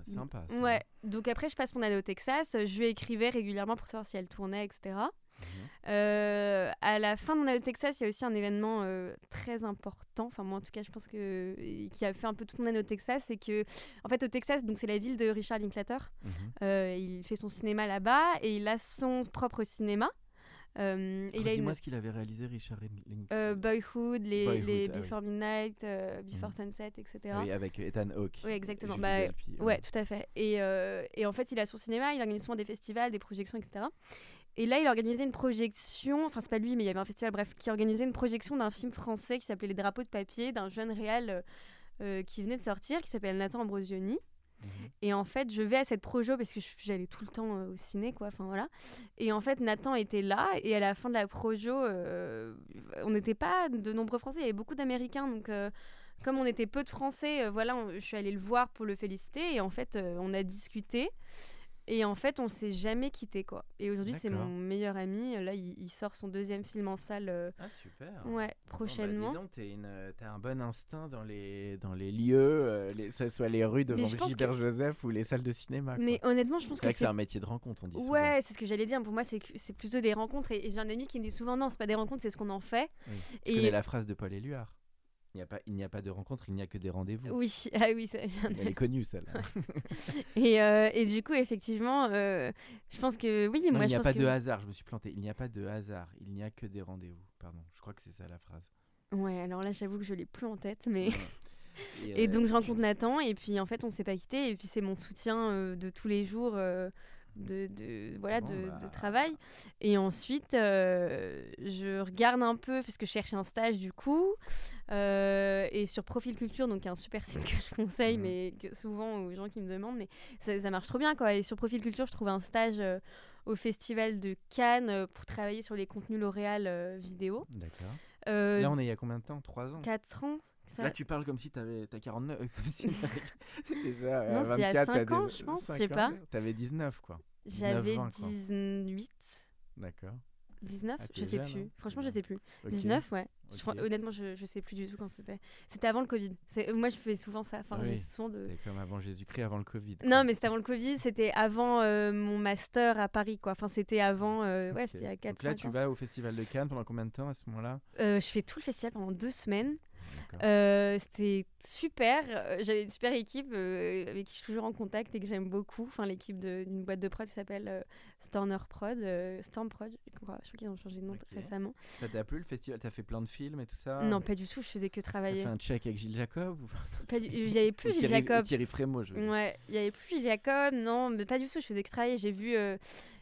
Sympa. ça. Ouais, donc après, je passe mon année au Texas, je lui écrivais régulièrement pour savoir si elle tournait, etc. Euh, à la fin de mon année au Texas, il y a aussi un événement euh, très important. Enfin, moi, en tout cas, je pense que et qui a fait un peu toute mon année au Texas, c'est que, en fait, au Texas, donc c'est la ville de Richard Linklater. Mhm. Euh, il fait son cinéma là-bas et il a son propre cinéma. Euh, et il a une Dis-moi ce qu'il avait réalisé, Richard Link. euh, Boyhood, les, Boyhood, les ah oui. Before Midnight, euh, Before Mhm. Sunset, etc. Ah oui, avec Ethan Hawke. Oui, exactement. Bah, Delpy, Ouais, tout à fait. Et, euh, et en fait, il a son cinéma, il organise souvent des festivals, des projections, etc. Et là, il organisait une projection, enfin c'est pas lui, mais il y avait un festival, bref, qui organisait une projection d'un film français qui s'appelait Les drapeaux de papier, d'un jeune réal euh, euh, qui venait de sortir, qui s'appelle Nathan Ambrosioni. Mhm. Et en fait, je vais à cette projo parce que j'allais tout le temps euh, au ciné, quoi. Enfin voilà. Et en fait, Nathan était là. Et à la fin de la projo, euh, on n'était pas de nombreux Français. Il y avait beaucoup d'Américains. Donc, euh, comme on était peu de Français, voilà, on- je suis allée le voir pour le féliciter. Et en fait, on a discuté. Et en fait, on s'est jamais quitté, quoi. Et aujourd'hui, c'est mon meilleur ami. Là, il, il sort son deuxième film en salle. euh, Ah super. ouais, Bon, bah, prochainement. t'es une- euh, t'as un bon instinct dans les, dans les lieux, euh, les, que ce soit les rues devant Gilbert Joseph ou les salles de cinéma. quoi. Mais honnêtement, je pense que que c'est un métier de rencontre, on dit. Ouais, c'est ce que j'allais dire. Pour moi, c'est que- c'est plutôt des rencontres. Et, j'ai un ami qui me dit souvent non, c'est pas des rencontres, c'est ce qu'on en fait. Oui. Tu Et connais la phrase de Paul Éluard il n'y a, pas- il n'y a pas de rencontre, il n'y a que des rendez-vous. oui, [laughs] ah oui, ça- Elle est connue, celle-là. [laughs] Et, euh, et du coup, effectivement, euh, je pense que oui, Non, moi il n'y je a pense pas que de hasard, je me suis planté. Il n'y a pas de hasard, il n'y a que des rendez-vous. Pardon, je crois que c'est ça la phrase. ouais. Alors là, j'avoue que je l'ai plus en tête, mais Ouais. [laughs] et euh, donc je rencontre Nathan et puis en fait on s'est pas quitté et puis c'est mon soutien euh, de tous les jours. De, de- voilà Bon, de, bah. de travail et ensuite euh, je regarde un peu parce que je cherche un stage du coup euh, et sur Profil Culture donc un super site que je conseille Mhm. mais que souvent aux gens qui me demandent mais ça, ça marche trop bien quoi et sur Profil Culture je trouve un stage euh, au festival de Cannes euh, pour travailler sur les contenus L'Oréal euh, vidéo D'accord. euh, Là, on est il y a combien de temps? 3 ans? 4 ans ça... Là, tu parles comme si t'avais t'as 49, euh, comme si [laughs] déjà Non, c'était il y a 24, t'as cinq ans, déjà- je pense, je sais pas. ouais. T'avais 19, quoi. J'avais 19, 20, quoi. 18 D'accord. 19 Ah, je sais jeune, plus. hein. franchement je sais plus. Ok, 19 ouais. Je ok. crois- honnêtement je, je sais plus du tout quand c'était. C'était avant le Covid. C'est- moi je fais souvent ça. Enfin Oui, souvent de C'était comme avant Jésus-Christ, avant le Covid. non mais c'était avant le Covid c'était avant euh, mon master à Paris quoi. Enfin c'était avant euh, ouais c'était il y a 4 Donc là, 5 tu ans. vas au Festival de Cannes pendant combien de temps à ce moment-là? Euh, je fais tout le festival pendant deux semaines. Euh, c'était super. Euh, J'avais une super équipe euh, avec qui je suis toujours en contact et que j'aime beaucoup. Enfin, l'équipe d'une boîte de prod qui s'appelle euh, Storner Prod, Storm Prod, je crois. Je crois qu'ils ont changé de nom récemment. Ça t'a plu le festival? T'as fait plein de films et tout ça? Non, pas du tout. Je faisais que T'as travailler. fait un check avec Gilles Jacob. Il y avait plus Gilles Jacob. Thierry Frémaux, je veux dire. Ouais, il y avait plus Gilles Jacob. Non, mais pas du tout. Je faisais que travailler. J'ai vu.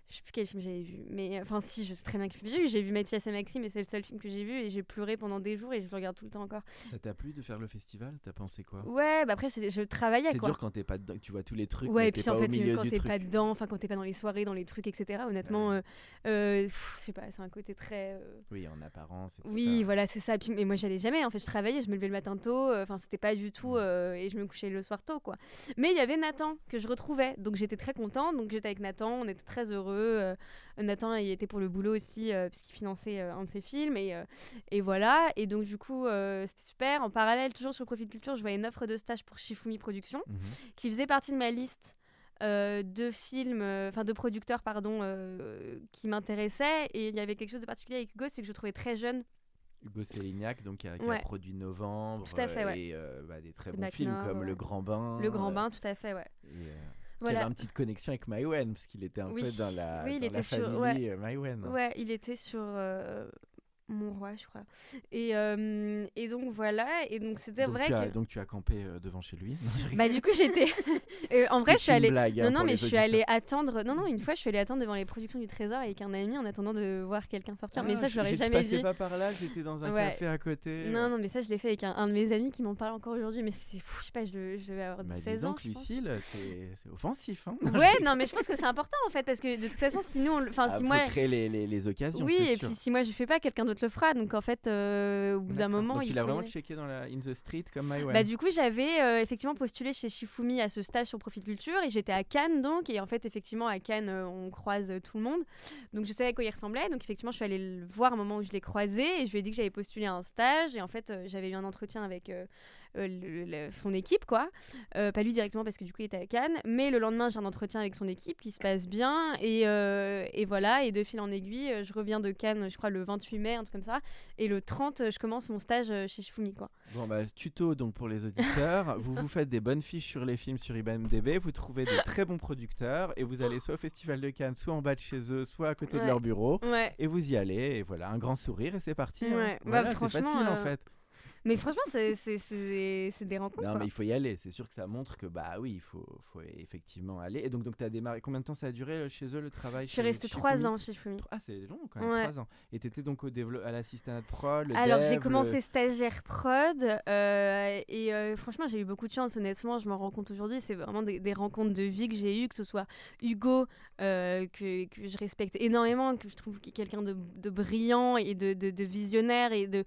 Euh, Je sais plus quel film j'avais vu. Mais enfin, si, je sais très bien que j'ai vu. J'ai vu Mathias et Maxime et c'est le seul film que j'ai vu. Et j'ai pleuré pendant des jours et je le regarde tout le temps encore. Ça t'a plu de faire le festival? T'as pensé quoi? Ouais, bah après, je travaillais C'est dur quand t'es pas dedans, que tu vois tous les trucs. Ouais, et puis en fait, quand t'es pas dedans, enfin quand t'es pas dans les soirées, dans les trucs, etc. Honnêtement, Ouais. euh, euh, je sais pas, c'est un côté très. euh, Oui, en apparence. et tout Oui, ça. voilà, c'est ça. Puis, mais moi, j'allais jamais. En fait, je travaillais, je me levais le matin tôt. euh, Enfin, c'était pas du tout. Euh, et je me couchais le soir tôt, quoi. Mais il y avait Nathan que je retrouvais. Donc, j'étais très contente. Donc, j'étais avec Nathan. On était très heureux. Euh, Nathan, il était pour le boulot aussi, euh, puisqu'il finançait euh, un de ses films. Et, et voilà. Et donc, du coup, c'était super. En parallèle, toujours sur Profil Culture, je voyais une offre de stage pour Shifumi Productions Mhm. qui faisait partie de ma liste euh, de films, euh, enfin de producteurs, pardon, euh, qui m'intéressaient. Et il y avait quelque chose de particulier avec Hugo, c'est que je le trouvais très jeune. Hugo Célignac, donc, qui a, qui a Ouais. produit Novembre. Tout à fait, ouais. Et bah, des très bons films Nord, comme ouais. Le Grand Bain. Le Grand Bain, tout à fait, ouais. et, euh, Qui Voilà. avait une petite connexion avec Maïwen, parce qu'il était un Oui. peu dans la, Oui, il était la sur- famille euh, Maïwen. Ouais, il était sur euh, Mon Roi, je crois. Et, euh, et donc voilà, et donc c'était vrai tu as, que. donc tu as campé euh, devant chez lui. [laughs] Je. Bah, du coup, j'étais. [laughs] Euh, en vrai, je suis allée. blague, hein, Non, non, mais je suis allée attendre. Non, non, une fois, je suis allée attendre devant les productions du Trésor avec un ami en attendant de voir quelqu'un sortir. mais Ah, ça, je l'aurais jamais dit. pas par là, j'étais dans un Ouais. café à côté. Non, non, mais ça, je l'ai fait avec un, un de mes amis qui m'en parle encore aujourd'hui. Mais c'est fou, je sais pas, je, devais- je devais avoir Bah, dis 16 ans. donc, je pense. Lucille, c'est offensif. Hein Ouais, [laughs] non, mais je pense que c'est important en fait, parce que de toute façon, si nous, on enfin, Ah, si moi, créer les, les, les occasions. oui, et puis si moi je fais pas, quelqu'un d'autre le fera. Donc en fait, euh, au bout d'un moment, Donc, il faut y vraiment checké dans la In the Street comme Maïwen. Bah, du coup, j'avais euh, effectivement postulé chez Shifumi à ce stage sur Profil Culture et j'étais à Cannes donc. Et en fait, effectivement, à Cannes, euh, on croise tout le monde. Donc, je savais à quoi il ressemblait. Donc, effectivement, je suis allée le voir au moment où je l'ai croisé et je lui ai dit que j'avais postulé à un stage. Et en fait, j'avais eu un entretien avec le- le- son équipe, quoi. Euh, pas lui directement parce que du coup, il était à Cannes. Mais le lendemain, j'ai un entretien avec son équipe qui se passe bien. Et, euh, et voilà. Et de fil en aiguille, euh, je reviens de Cannes, je crois, le 28 mai, un truc comme ça. Et le 30, euh, je commence mon stage euh, chez Shifumi, quoi. Bon, bah, tuto donc pour les auditeurs. [laughs] vous vous faites des bonnes fiches sur les films sur IMDb, vous trouvez de très bons producteurs et vous allez soit au Festival de Cannes, soit en bas de chez eux, soit à côté de leur bureau. Ouais. Et vous y allez, et voilà, un grand sourire et c'est parti. hein. Ouais, bah, Voilà, c'est facile en euh, fait. Mais franchement, c'est des rencontres. Non, quoi. mais il faut y aller. C'est sûr que ça montre que, bah oui, il faut, faut effectivement aller. Et donc, donc tu as démarré. Combien de temps ça a duré euh, chez eux le travail Je suis restée chez trois Fumi ans chez Fumi. Ah, c'est long quand même, Ouais. trois ans. Et tu étais donc au à l'assistant pro, le Alors j'ai le- commencé stagiaire prod euh, et euh, franchement j'ai eu beaucoup de chance honnêtement je m'en rends compte aujourd'hui c'est vraiment des, des rencontres de vie que j'ai eues que ce soit Hugo euh, que, que je respecte énormément que je trouve quelqu'un de, de brillant et de, de- de visionnaire et de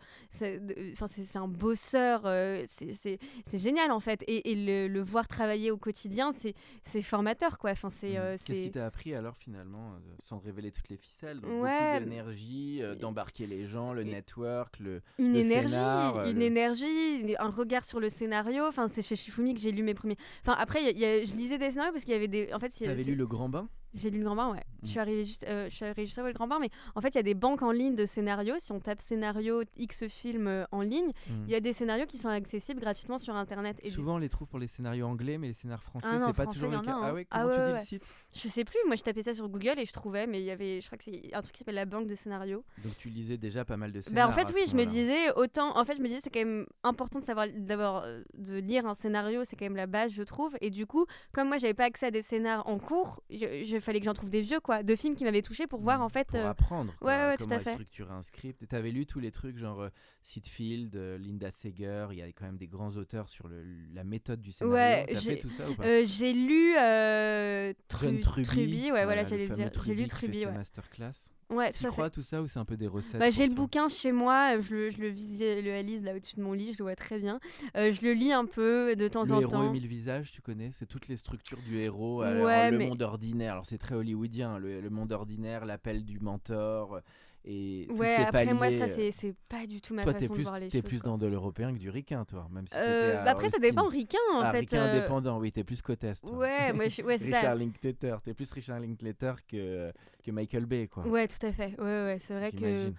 enfin, c'est un bosseur euh, c'est- génial en fait et, et le, le voir travailler au quotidien c'est formateur quoi enfin c'est Mhm. euh, Qu'est-ce qui t'a appris alors finalement, euh, sans révéler toutes les ficelles donc Ouais. Beaucoup d'énergie, euh, d'embarquer les gens, le Et- network, le. une le énergie, scénar, une le- énergie, un regard sur le scénario. Enfin, c'est chez Shifumi que j'ai lu mes premiers. Enfin, après, y a- il y a- je lisais des scénarios parce qu'il y avait des. En fait, T'avais lu Le Grand Bain? J'ai lu le Grand Bain, ouais. Je suis Mm. arrivée juste, euh, je suis arrivée juste avant le Grand Bain, mais en fait, il y a des banques en ligne de scénarios. Si on tape scénario X film euh, en ligne, Mhm. il y a des scénarios qui sont accessibles gratuitement sur Internet. Et du- Souvent, on les trouve pour les scénarios anglais, mais les scénarios français, Ah c'est pas français, toujours le cas. a, Ah hein. ouais, Ah comment tu ouais, dis ouais. le site? Je sais plus. Moi, je tapais ça sur Google et je trouvais, mais il y avait, je crois que c'est un truc qui s'appelle la banque de scénarios. Donc tu lisais déjà pas mal de Bah, scénarios. en fait, oui, je me disais autant. En fait, je me disais c'est quand même important de savoir d'abord euh, de lire un scénario, c'est quand même la base, je trouve. Et du coup, comme moi, j'avais pas accès à des scénars en cours, je, fallait que j'en trouve des vieux quoi, de films qui m'avaient touché pour voir en fait. Pour euh, apprendre. quoi, ouais, ouais, tout comment à fait. structurer un script. T'avais lu tous les trucs genre euh, Sitfield, euh, Linda Seger, il y a quand même des grands auteurs sur le, la méthode du scénario. Ouais, j'ai- tout euh, j'ai lu euh, Tru- Truby, ouais, voilà, j'allais dire. J'ai lu qui fait Truby, ouais. masterclass. Ouais, Tu à fait. crois tout ça ou c'est un peu des recettes Bah, j'ai le bouquin chez moi, euh, je le, je le visualise là au-dessus de mon lit, je le vois très bien. Euh, je le lis un peu de temps Le en héros temps. et mille visages, tu connais C'est toutes les structures du héros. Ouais, alors, le monde ordinaire, alors c'est très hollywoodien. Le, le monde ordinaire, l'appel du mentor euh, et Ouais, après moi, ça euh, c'est pas du tout ma Toi, t'es façon plus, de voir les t'es choses. plus quoi. dans de l'européen que du ricain, toi. Même si Euh, bah après, ça dépend ricain en Ah, fait. ricain euh, indépendant, oui, t'es plus côte est. toi. Ouais, moi, je- ouais, [laughs] c'est Richard ça. Linklater, t'es plus Richard Linklater que, que Michael Bay, quoi. Ouais, tout à fait. Ouais, ouais, c'est vrai que. Ouais,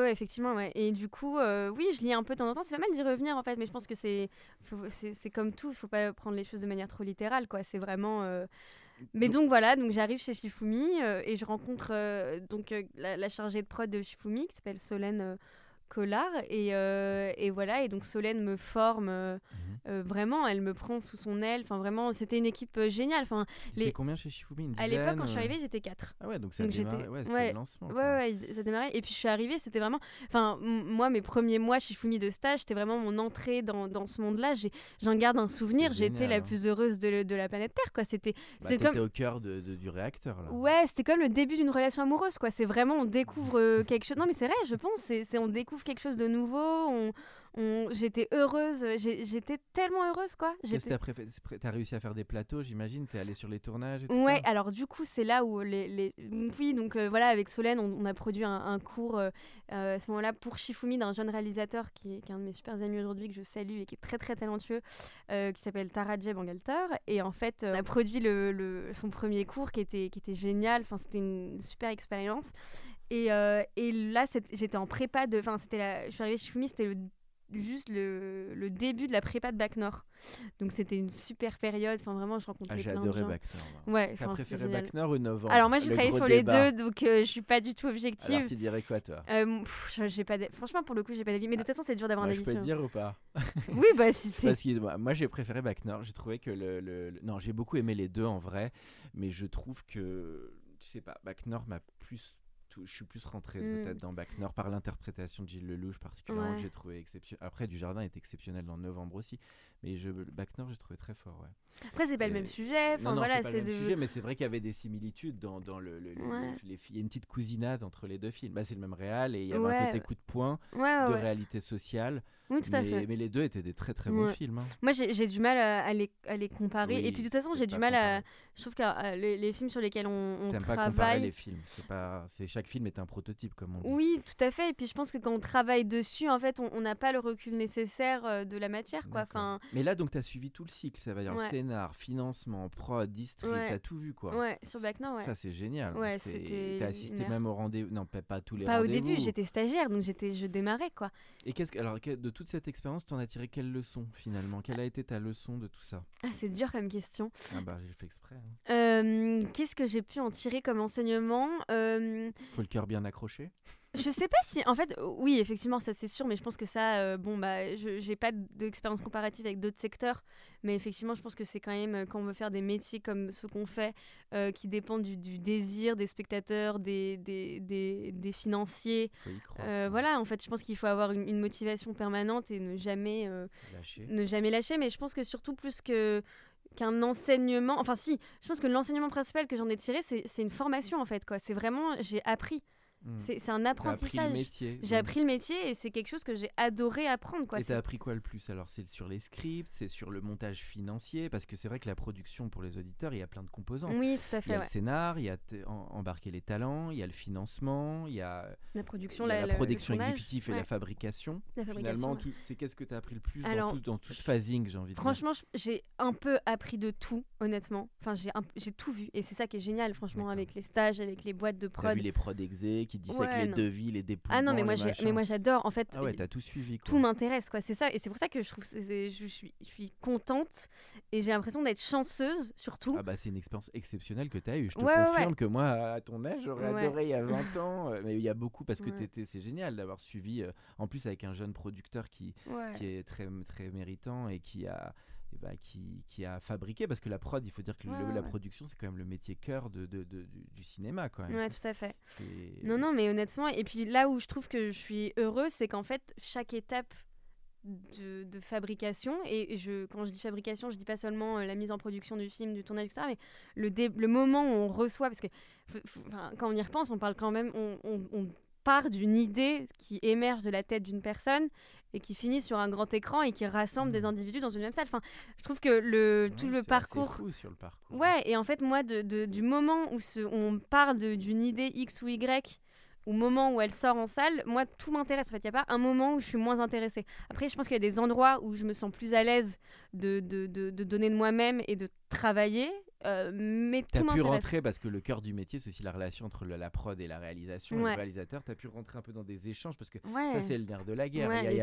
ouais, effectivement, ouais. Et du coup, euh, oui, je lis un peu de temps en temps. C'est pas mal d'y revenir en fait, mais je pense que c'est, faut- comme tout. Il faut pas prendre les choses de manière trop littérale, quoi. C'est vraiment. Mais donc voilà, donc j'arrive chez Shifumi euh, et je rencontre euh, donc euh, la, la chargée de prod de Shifumi qui s'appelle Solène Collard et, euh, et voilà et donc Solène me forme euh, Mhm. euh, vraiment, elle me prend sous son aile. Enfin vraiment, c'était une équipe euh, géniale. Enfin les- combien chez Shifumi à l'époque quand je suis euh arrivée, ils étaient quatre. Ah ouais, donc ça j'étais- Ouais, c'était ouais, le lancement. Ouais, ouais, ça démarrait. Et puis je suis arrivée, c'était vraiment. Enfin, moi, mes premiers mois chez Fumi de stage, c'était vraiment mon entrée dans, dans ce monde-là. J'en garde un souvenir. J'étais la hein. plus heureuse de, de la planète Terre, quoi. C'était. Bah, comme. au cœur de, de- du réacteur, là. Ouais, c'était comme le début d'une relation amoureuse, quoi. C'est vraiment, on découvre euh, quelque chose. Non, mais c'est vrai, je pense. C'est- on découvre quelque chose de nouveau. On, on... J'étais heureuse. J'étais tellement heureuse, quoi. Qu'est-ce que t'as réussi à faire des plateaux, j'imagine T'es allé sur les tournages et tout Ouais, ça alors du coup, c'est là où les. les... Oui, donc euh, voilà, avec Solène, on, on a produit un, un cours euh, euh, à ce moment-là pour Shifumi d'un jeune réalisateur qui est, qui est un de mes super amis aujourd'hui, que je salue et qui est très très talentueux, euh, qui s'appelle Tarajeh Bangalter. Et en fait, on a produit le, le- son premier cours qui était, qui était génial, enfin, c'était une super expérience. Et, euh, et là, j'étais en prépa de. Enfin, c'était la... je suis arrivée chez Shifumi, c'était le juste le, le début de la prépa de Bac Nord. Donc c'était une super période. Enfin vraiment, je rencontrais Ah, j'ai plein adoré de gens. Bac Nord. Ouais, T'as préféré. Bac Nord ou Novembre Alors moi j'ai travaillé sur les deux, donc euh, je suis pas du tout Alors objective. tu dirais quoi, toi? Euh, pff, j'ai pas Franchement pour le coup j'ai pas d'avis, mais de toute façon c'est dur d'avoir un Moi, je avis peux te dire ou pas? [laughs] Oui bah si c'est. Parce que moi, moi, j'ai préféré Bac Nord. J'ai trouvé que le, le- le- non, j'ai beaucoup aimé les deux en vrai, mais je trouve que je sais pas, Bac Nord m'a plus tout- je suis plus rentré Mm. peut-être dans Bac Nord par l'interprétation de Gilles Lelouch particulièrement Ouais. que j'ai trouvé exceptionnel. Après du Jardin est exceptionnel dans Novembre aussi, mais je Bac Nord j'ai trouvé très fort. Ouais. Après c'est pas le Euh, même sujet. Enfin non, non, voilà c'est pas le même de. sujet, mais c'est vrai qu'il y avait des similitudes dans, dans le, le- le- Ouais. les fi- Il y a une petite cousinade entre les deux films. Bah, c'est le même réal et il y avait Ouais. un côté coup de poing de réalité sociale. Oui tout à mais, fait. mais les deux étaient des très très bons films. hein. Moi j'ai du mal à, à les, à les comparer. Oui, et puis de toute façon j'ai du mal à. comparer. Je trouve que euh, les, les films sur lesquels on, on T'aimes pas comparer travaille. les films. Pas, chaque film est un prototype comme on dit. Oui, tout à fait. Et puis je pense que quand on travaille dessus, en fait, on n'a pas le recul nécessaire euh, de la matière, quoi. Enfin, Mais là donc tu as suivi tout le cycle, ça va dire Ouais. scénar, financement, prod, distrib, Ouais. t'as tout vu quoi. ouais, sur Bac Nord, ouais. Ça c'est génial. Ouais, c'était T'as assisté même au rendez-vous. Non, pas, pas tous les Pas au début, j'étais stagiaire, donc j'étais, je démarrais, quoi. Et qu'est-ce que, alors de toute cette expérience, t'en as tiré quelle leçon finalement? Quelle a été ta leçon de tout ça? Ah, c'est dur comme question. Ah bah j'ai fait exprès. hein. Euh, qu'est-ce que j'ai pu en tirer comme enseignement? Euh, Faut le cœur bien accroché. Je sais pas si, en fait, oui, effectivement, ça c'est sûr, mais je pense que ça, euh, bon, bah, je j'ai pas d'expérience comparative avec d'autres secteurs, mais effectivement, je pense que c'est quand même euh, quand on veut faire des métiers comme ceux qu'on fait, euh, qui dépendent du, du désir des spectateurs, des, des, des, des financiers. Faut y croire. euh, voilà, en fait, je pense qu'il faut avoir une, une motivation permanente et ne jamais, Lâcher. ne jamais lâcher. Mais je pense que surtout plus que qu'un enseignement, enfin si, je pense que l'enseignement principal que j'en ai tiré, c'est c'est une formation en fait, quoi. C'est vraiment, j'ai appris. Mm. C'est un T'as appris le apprentissage. métier. J'ai appris le métier et c'est quelque chose que j'ai adoré apprendre. Quoi. Et t'as appris quoi le plus Alors? C'est sur les scripts, c'est sur le montage financier, parce que c'est vrai que la production pour les auditeurs, il y a plein de composants. Oui, tout à Il y fait. a ouais. le scénar, il y a embarquer les talents, il y a le financement, il y a, La production, il y a la, production exécutive et ouais, la fabrication. la fabrication. Finalement, ouais. c'est qu'est-ce que tu as appris le plus dans, Alors, tout, dans tout ce phasing, j'ai envie de dire? Franchement, j'ai un peu appris de tout, honnêtement. Enfin, j'ai tout vu et c'est ça qui est génial, franchement, avec les stages, avec les boîtes de T'as prod. vu les prod exé qui dissèquent Ouais, les non. devis, les dépouillements, Ah non, mais moi, mais j'adore. En fait, Ah ouais, t'as tout suivi. Quoi. tout m'intéresse, quoi. C'est ça, et c'est pour ça que je trouve, je suis, je suis contente et j'ai l'impression d'être chanceuse, surtout. Ah bah c'est une expérience exceptionnelle que tu as eue. Je te Ouais, confirme que moi, à ton âge, j'aurais adoré il y a 20 ans. euh, Mais il y a beaucoup parce que t'étais- c'est génial d'avoir suivi, euh, en plus avec un jeune producteur qui, qui est très, très méritant et qui a, eh ben, qui, qui a fabriqué. Parce que la prod, il faut dire que le- Ouais, ouais, la production, c'est quand même le métier cœur de, de- de- du, du cinéma quand même. Ouais, tout à fait. Non, non, mais honnêtement, et puis là où je trouve que je suis heureuse, c'est qu'en fait, chaque étape de, de fabrication, et, je, quand je dis fabrication, je dis pas seulement euh, la mise en production du film, du tournage, etc., mais le, dé- le moment où on reçoit, parce que quand on y repense, on parle quand même, on, on- on part d'une idée qui émerge de la tête d'une personne et qui finit sur un grand écran et qui rassemble des Mhm. individus dans une même salle. Enfin, je trouve que le, tout le parcours fou sur le parcours. Ouais, et en fait, moi, de, de- du moment où ce- on parle d'une idée X ou Y, au moment où elle sort en salle, moi, tout m'intéresse. En fait, il n'y a pas un moment où je suis moins intéressée. Après, je pense qu'il y a des endroits où je me sens plus à l'aise de, de, de- de donner de moi-même et de travailler, euh, mais tout pu rentrer parce que le cœur du métier, c'est aussi la relation entre le- la prod et la réalisation, et le réalisateur. T'as pu rentrer un peu dans des échanges parce que Ouais. Ça, c'est le nerf de la guerre. Il y a- y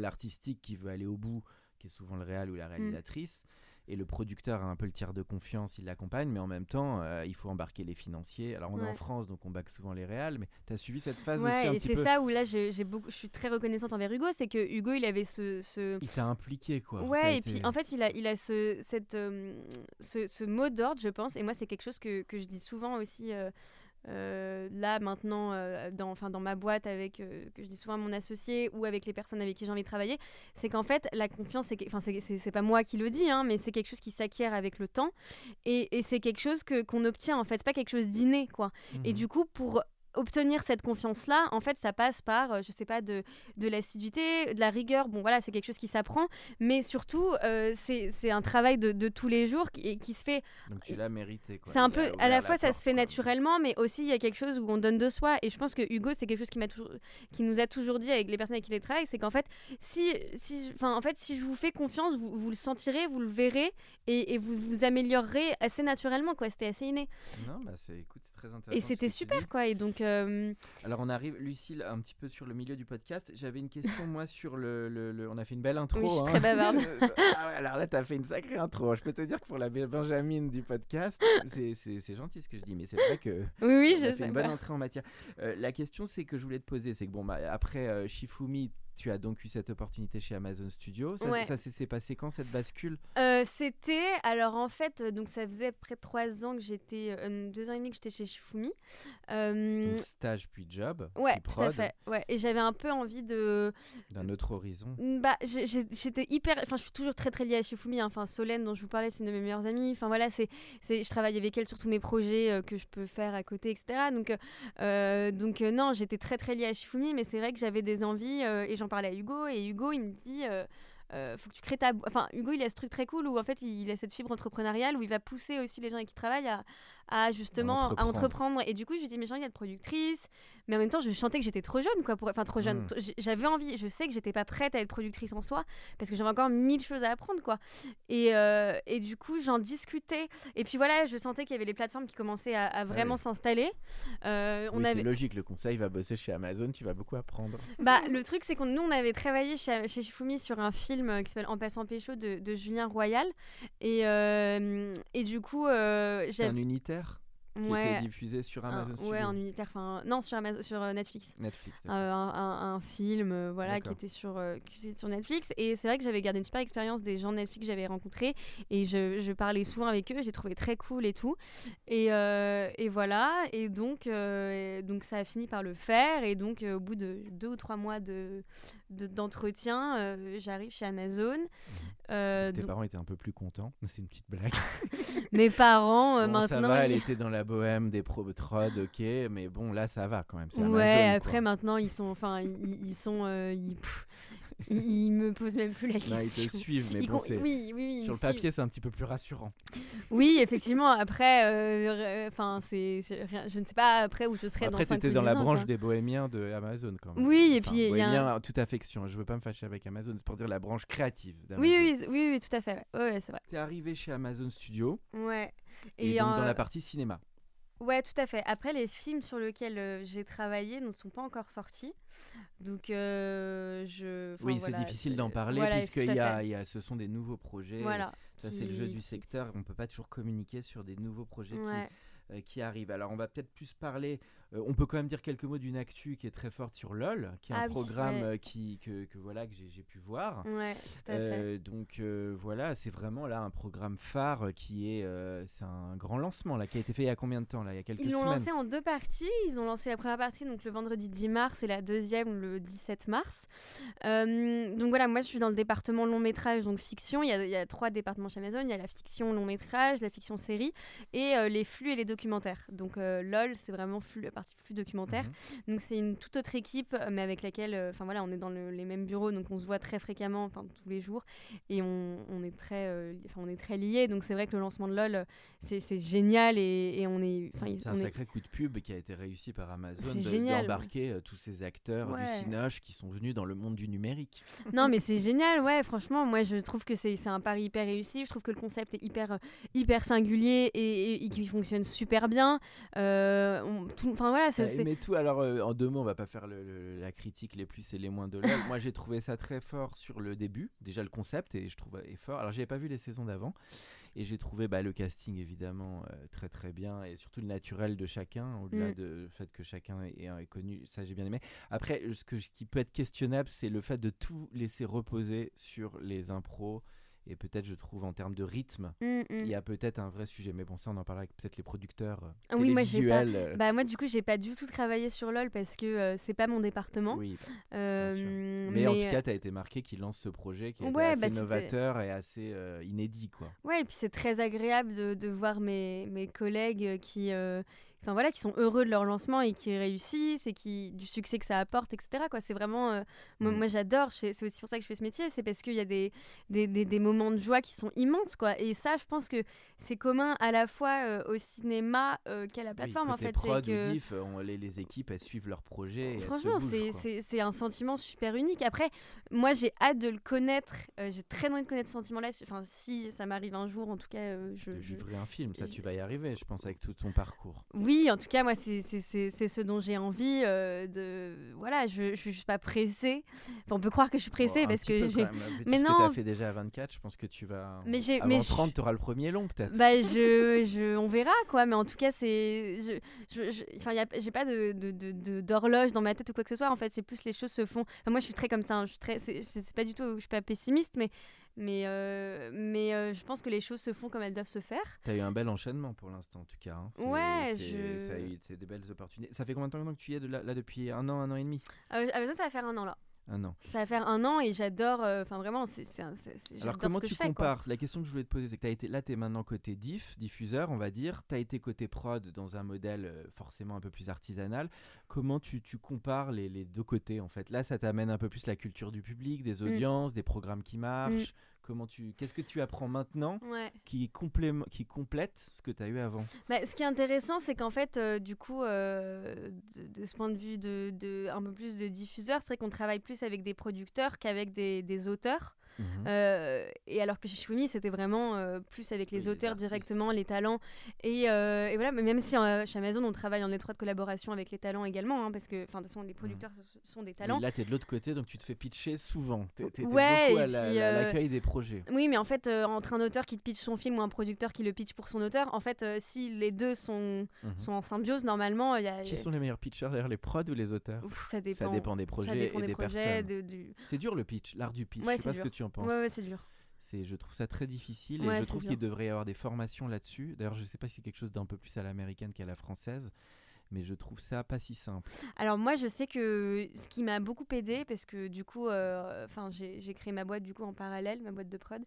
l'artistique qui veut aller au bout, qui est souvent le réal ou Mm. la réalisatrice. Et le producteur a un peu le tiers de confiance, il l'accompagne, mais en même temps, euh, il faut embarquer les financiers. Alors, on est en. France, donc on back souvent les réals, mais tu as suivi cette phase Ouais, aussi un et petit c'est peu ça où là, j'ai beaucoup, je suis très reconnaissante envers Hugo, c'est que Hugo, il avait ce, ce, Il t'a impliqué, quoi. Ouais, et été- puis en fait, il a, il a ce, cette, euh, ce, ce mot d'ordre, je pense, et moi, c'est quelque chose que, que je dis souvent aussi. euh, euh, là maintenant euh, dans, enfin, dans ma boîte avec euh, que je dis souvent à mon associé ou avec les personnes avec qui j'ai envie de travailler c'est qu'en fait la confiance c'est enfin c'est- c'est c'est pas moi qui le dis hein, mais c'est quelque chose qui s'acquiert avec le temps. Et, et c'est quelque chose que qu'on obtient en fait. C'est pas quelque chose d'inné quoi. Et Mhm. du coup, pour obtenir cette confiance-là, en fait, ça passe par, euh, je sais pas, de, de l'assiduité, de la rigueur. Bon, voilà, c'est quelque chose qui s'apprend, mais surtout, euh, c'est un travail de, de tous les jours qui, qui se fait. Donc tu l'as mérité, quoi. C'est un peu, à la fois, ça porte, se fait quoi. naturellement, mais aussi il y a quelque chose où on donne de soi. Et je pense que Hugo, c'est quelque chose qui m'a toujours, qui nous a toujours dit avec les personnes avec qui il travaille, c'est qu'en fait, si, si, enfin, en fait, si je vous fais confiance, vous, vous le sentirez, vous le verrez, et, et vous vous améliorerez assez naturellement, quoi. C'était assez inné. Non, bah c'est, écoute, c'est très intéressant. Et c'était super, quoi. Et donc. Euh, Alors on arrive, Lucille, un petit peu sur le milieu du podcast. J'avais une question, moi, sur le, le- le- On a fait une belle intro. Oui, je suis hein. très bavarde. [laughs] ah ouais, alors là, t'as fait une sacrée intro. Je peux te dire que pour la Benjamin du podcast, c'est, c'est- c'est gentil ce que je dis, mais c'est vrai que... Oui, oui, je sais. une bonne entrée en matière. Euh, la question, c'est que je voulais te poser, c'est que bon, bah, après euh, Shifumi, tu as donc eu cette opportunité chez Amazon Studio. Ça, Ouais. ça s'est s'est passé quand cette bascule? Euh, C'était, alors en fait, euh, donc ça faisait près de trois ans que j'étais, euh, deux ans et demi que j'étais chez Shifumi. Euh, Donc, Stage puis job. ouais, puis tout à fait. Ouais, et j'avais un peu envie de, D'un autre horizon. bah, j'étais hyper, enfin, je suis toujours très très liée à Shifumi. hein. Enfin, Solène dont je vous parlais, c'est une de mes meilleures amies. Enfin voilà, c'est, je travaille avec elle sur tous mes projets que je peux faire à côté, etc. Donc, donc non, j'étais très très liée à Shifumi, mais c'est vrai que j'avais des envies et j'en parlais à Hugo et Hugo il me dit. euh, euh, faut que tu crées ta. Enfin, Hugo, il a ce truc très cool où en fait, il a cette fibre entrepreneuriale où il va pousser aussi les gens avec qui il travaille à, à justement à entreprendre. entreprendre. Et du coup, je lui dis, mais j'ai envie d'être productrice. Mais en même temps, je sentais que j'étais trop jeune, quoi. Pour... Enfin, trop jeune. Mm. J- J'avais envie. Je sais que j'étais pas prête à être productrice en soi parce que j'avais encore mille choses à apprendre, quoi. Et, euh, et du coup, j'en discutais. Et puis voilà, je sentais qu'il y avait les plateformes qui commençaient à, à vraiment s'installer. Euh, on Oui, avait. c'est logique, le conseil va bosser chez Amazon, tu vas beaucoup apprendre. Bah, le truc, c'est qu'on nous, on avait travaillé chez, chez Shifumi sur un film euh, qui s'appelle En passant pécho de, de Julien Royal. Et, euh, et du coup, j'avais- un unitaire qui Ouais. était diffusé sur Un- Amazon Studio. ouais, en unitaire. Enfin, non, sur, Amazon, sur euh, Netflix. Netflix. Euh, un, un- un film euh, voilà qui était sur euh, qui était sur Netflix et c'est vrai que j'avais gardé une super expérience des gens de Netflix que j'avais rencontrés et je, je parlais souvent avec eux j'ai trouvé très cool et tout et, et voilà et donc et donc ça a fini par le faire et donc au bout de deux ou trois mois de- d'entretien euh, j'arrive chez Amazon Euh, Tes donc, parents étaient un peu plus contents. [laughs] C'est une petite blague. [laughs] mes parents euh, Bon, maintenant ça va, elle ils- était dans la bohème des pro trod, ok, mais bon, là, ça va quand même. ouais Amazon, après quoi. maintenant ils sont enfin ils, ils sont euh, ils, pff, ils- me posent même plus la question Non, ils te suivent, mais bon, con- c'est- oui, oui, oui, sur le suivent. papier, c'est un petit peu plus rassurant. Oui, effectivement. Après, euh, enfin, c'est, je ne sais pas après où je serai Après, dans 5 t'étais ou dans 10 la ans, branche quoi. des bohémiens de Amazon quand même. Oui, et Enfin, puis il y a un- bohémiens, toute affection. Je veux pas me fâcher avec Amazon, c'est pour dire la branche créative d'Amazon. Oui, oui, oui, oui, tout à fait. Ouais, ouais, c'est vrai. T'es arrivé chez Amazon Studio Ouais. et, donc dans euh, la partie cinéma. Ouais, tout à fait. Après, les films sur lesquels euh, j'ai travaillé ne sont pas encore sortis. Donc, euh, je. enfin, oui, voilà, c'est difficile d'en parler voilà, puisque y a, y a- ce sont des nouveaux projets. Voilà. Ça, c'est le jeu du secteur. On peut pas toujours communiquer sur des nouveaux projets qui- euh, qui arrivent. Alors, on va peut-être plus parler. Euh, on peut quand même dire quelques mots d'une actu qui est très forte sur LOL, qui est Ah un oui, programme ouais. euh, qui, que, que voilà, que j'ai pu voir. Ouais, tout à fait. Euh, donc voilà, c'est vraiment là un programme phare qui est, c'est un grand lancement là, qui a été fait il y a combien de temps là Il y a quelques Ils l'ont lancé en deux parties. Ils ont lancé la première partie donc le vendredi 10 mars et la deuxième le 17 mars. Donc voilà, moi je suis dans le département long métrage, donc fiction. Il y, a, il y a trois départements chez Amazon. Il y a la fiction long métrage, la fiction série et euh, les flux et les documentaires. Donc euh, LOL, c'est vraiment flux, partie flux documentaire. Mhm. Donc c'est une toute autre équipe, euh, mais avec laquelle, euh, enfin voilà, on est dans le- les mêmes bureaux, donc on se voit très fréquemment, enfin tous les jours, et on, on est très, euh, enfin on est très liés. Donc c'est vrai que le lancement de LOL, c'est génial et, et on est, enfin C'est un est- sacré coup de pub qui a été réussi par Amazon de- d'embarquer euh, tous ces acteurs Ouais. du cinoche qui sont venus dans le monde du numérique. [laughs] Non, mais c'est génial, ouais, franchement, moi je trouve que c'est un pari hyper réussi. Je trouve que le concept est hyper, hyper singulier et, et, et qui fonctionne super bien. Euh, on- tout- Enfin voilà. Ça c'est- aimait tout. Alors, euh, en deux mots, on va pas faire le- le- la critique les plus et les moins de LOL. [laughs] Moi, j'ai trouvé ça très fort sur le début. Déjà, le concept, et je trouve est fort. Alors, j'avais pas vu les saisons d'avant. Et j'ai trouvé bah, le casting évidemment euh, très très bien et surtout le naturel de chacun, au-delà Mm. du fait que chacun est, est connu, ça j'ai bien aimé. Après, ce, que, ce qui peut être questionnable, c'est le fait de tout laisser reposer sur les impros et peut-être, je trouve, en termes de rythme, Mm, mm. il y a peut-être un vrai sujet. Mais bon, ça, on en parlera avec peut-être les producteurs euh, Ah oui, moi, pas- euh, Bah moi du coup j'ai pas du tout travaillé sur LOL parce que euh, c'est pas mon département. oui, Euh, mais, Mais, en tout cas, tu as été marqué qu'il lance ce projet qui est Ouais, assez bah, novateur et assez euh, inédit. quoi. ouais et puis c'est très agréable de, de voir mes, mes collègues qui euh, enfin voilà qui sont heureux de leur lancement et qui réussissent et qui du succès que ça apporte etc quoi c'est vraiment euh, moi, Mm. moi, j'adore c'est aussi pour ça que je fais ce métier c'est parce qu'il y a des des, des, des moments de joie qui sont immenses quoi et ça je pense que c'est commun à la fois euh, au cinéma euh, qu'à la Oui, plateforme en côté fait c'est que ou diff, on- les, les équipes, elles suivent leur projet et Franchement, c'est- un sentiment super unique. Après, moi, j'ai hâte de le connaître. J'ai très envie de connaître ce sentiment-là. Enfin, si ça m'arrive un jour, en tout cas, je, de je- vivre un film, ça je- tu vas y arriver, je pense, avec tout ton parcours. Oui, en tout cas, moi, c'est ce dont j'ai envie. euh, de Voilà, je, je suis pas pressée. Enfin, on peut croire que je suis pressée Bon, parce que j'ai. Mais non. que tu as fait déjà à 24, je pense que tu vas. Mais j'ai- mais je- 30, tu auras le premier long, peut-être. Bah, je, je, on verra quoi, mais en tout cas, c'est. je- je- Enfin, j'ai pas de, de, de- de- d'horloge dans ma tête ou quoi que ce soit. En fait, c'est plus les choses se font. Enfin, moi, je suis très comme ça. hein, Je suis très. C'est pas du tout. Je suis pas pessimiste, mais. Mais, euh, mais euh, je pense que les choses se font comme elles doivent se faire. Tu as eu un bel enchaînement pour l'instant, en tout cas. hein. Ouais, je- Ça a eu des belles opportunités. Ça fait combien de temps que tu y es de là, là depuis un an, un an et demi? Euh, avec toi, ça va faire un an là. Un an. Ça va faire un an et j'adore. euh, Enfin, vraiment, c'est. Alors comment ce que tu je fais, quoi. compares? La question que je voulais te poser, c'est que as été, là, tu es maintenant côté diff, diffuseur, on va dire. Tu as été côté prod dans un modèle euh, forcément un peu plus artisanal. Comment tu, tu compares les, les deux côtés, en fait? Là, ça t'amène un peu plus la culture du public, des Mm. audiences, des programmes qui marchent. Comment tu, Qu'est-ce que tu apprends maintenant Ouais. qui, complète ce que tu as eu avant Bah, ce qui est intéressant, c'est qu'en fait, euh, du coup, euh, de, de ce point de vue de, de un peu plus de diffuseur, c'est vrai qu'on travaille plus avec des producteurs qu'avec des, des auteurs. Mhm. Euh, et alors que chez Shwimi, c'était vraiment euh, plus avec les Oui, auteurs directement, les talents. Et, euh, et voilà, mais même si chez Amazon, on travaille en étroite collaboration avec les talents également, hein, parce que, de toute façon, les producteurs ce- sont des talents. Là, tu es de l'autre côté, donc tu te fais pitcher souvent. Tu es, Ouais, beaucoup à la- la- l'accueil des projets. Oui, mais en fait, entre un auteur qui te pitch son film ou un producteur qui le pitch pour son auteur, en fait, si les deux sont, Mhm. sont en symbiose, normalement, il y a. Qui sont les meilleurs pitchers d'ailleurs, les prods ou les auteurs? Ouf, ça dépend. Ça dépend des projets Ça dépend et des, des, projets, personnes. de- du... C'est dur le pitch, l'art du pitch. Ouais, je sais ce que tu en penses. Ouais, ouais, c'est dur. C'est, je trouve ça très difficile Ouais, et je trouve qu'il devrait y avoir des formations là-dessus. D'ailleurs, je sais pas si c'est quelque chose d'un peu plus à l'américaine qu'à la française, mais je trouve ça pas si simple. Alors moi, je sais que ce qui m'a beaucoup aidé, parce que du coup, euh, enfin, j'ai j'ai créé ma boîte du coup en parallèle, ma boîte de prod,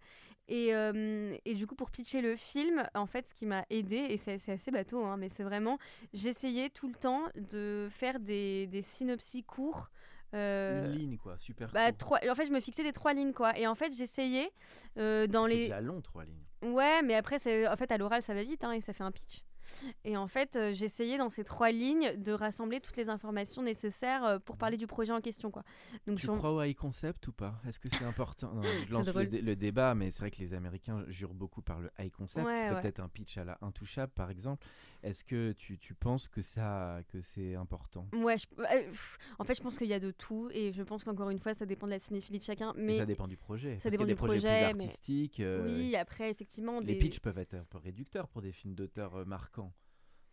et, euh, et du coup pour pitcher le film, en fait, ce qui m'a aidé, et c'est c'est assez bateau, hein, mais c'est vraiment, j'essayais tout le temps de faire des, des synopsis courts. Euh, Une ligne quoi, super. bah, court. trois, en fait, je me fixais des trois lignes, quoi. Et en fait, j'essayais euh, dans C'est les. déjà long trois lignes. Ouais, mais après, c'est en fait, à l'oral, ça va vite, hein, et ça fait un pitch. Et en fait, euh, j'essayais dans ces trois lignes de rassembler toutes les informations nécessaires euh, pour parler du projet en question, quoi. Donc, Tu crois au high concept ou pas? Est-ce que c'est important? Non, [laughs] Je lance le, dé- le débat, mais c'est vrai que les Américains jurent beaucoup par le high concept. Ouais, ouais. peut-être un pitch à la intouchable, par exemple. Est-ce que tu, tu penses que ça que c'est important? Ouais, je- euh, en fait, je pense qu'il y a de tout, et je pense qu'encore une fois, ça dépend de la cinéphilie de chacun. Mais ça dépend du projet. Parce ça qu'il y a dépend des du projets projet, plus mais- artistiques. euh, oui, après, effectivement, Les des... pitchs peuvent être un peu réducteurs pour des films d'auteurs euh, marquants.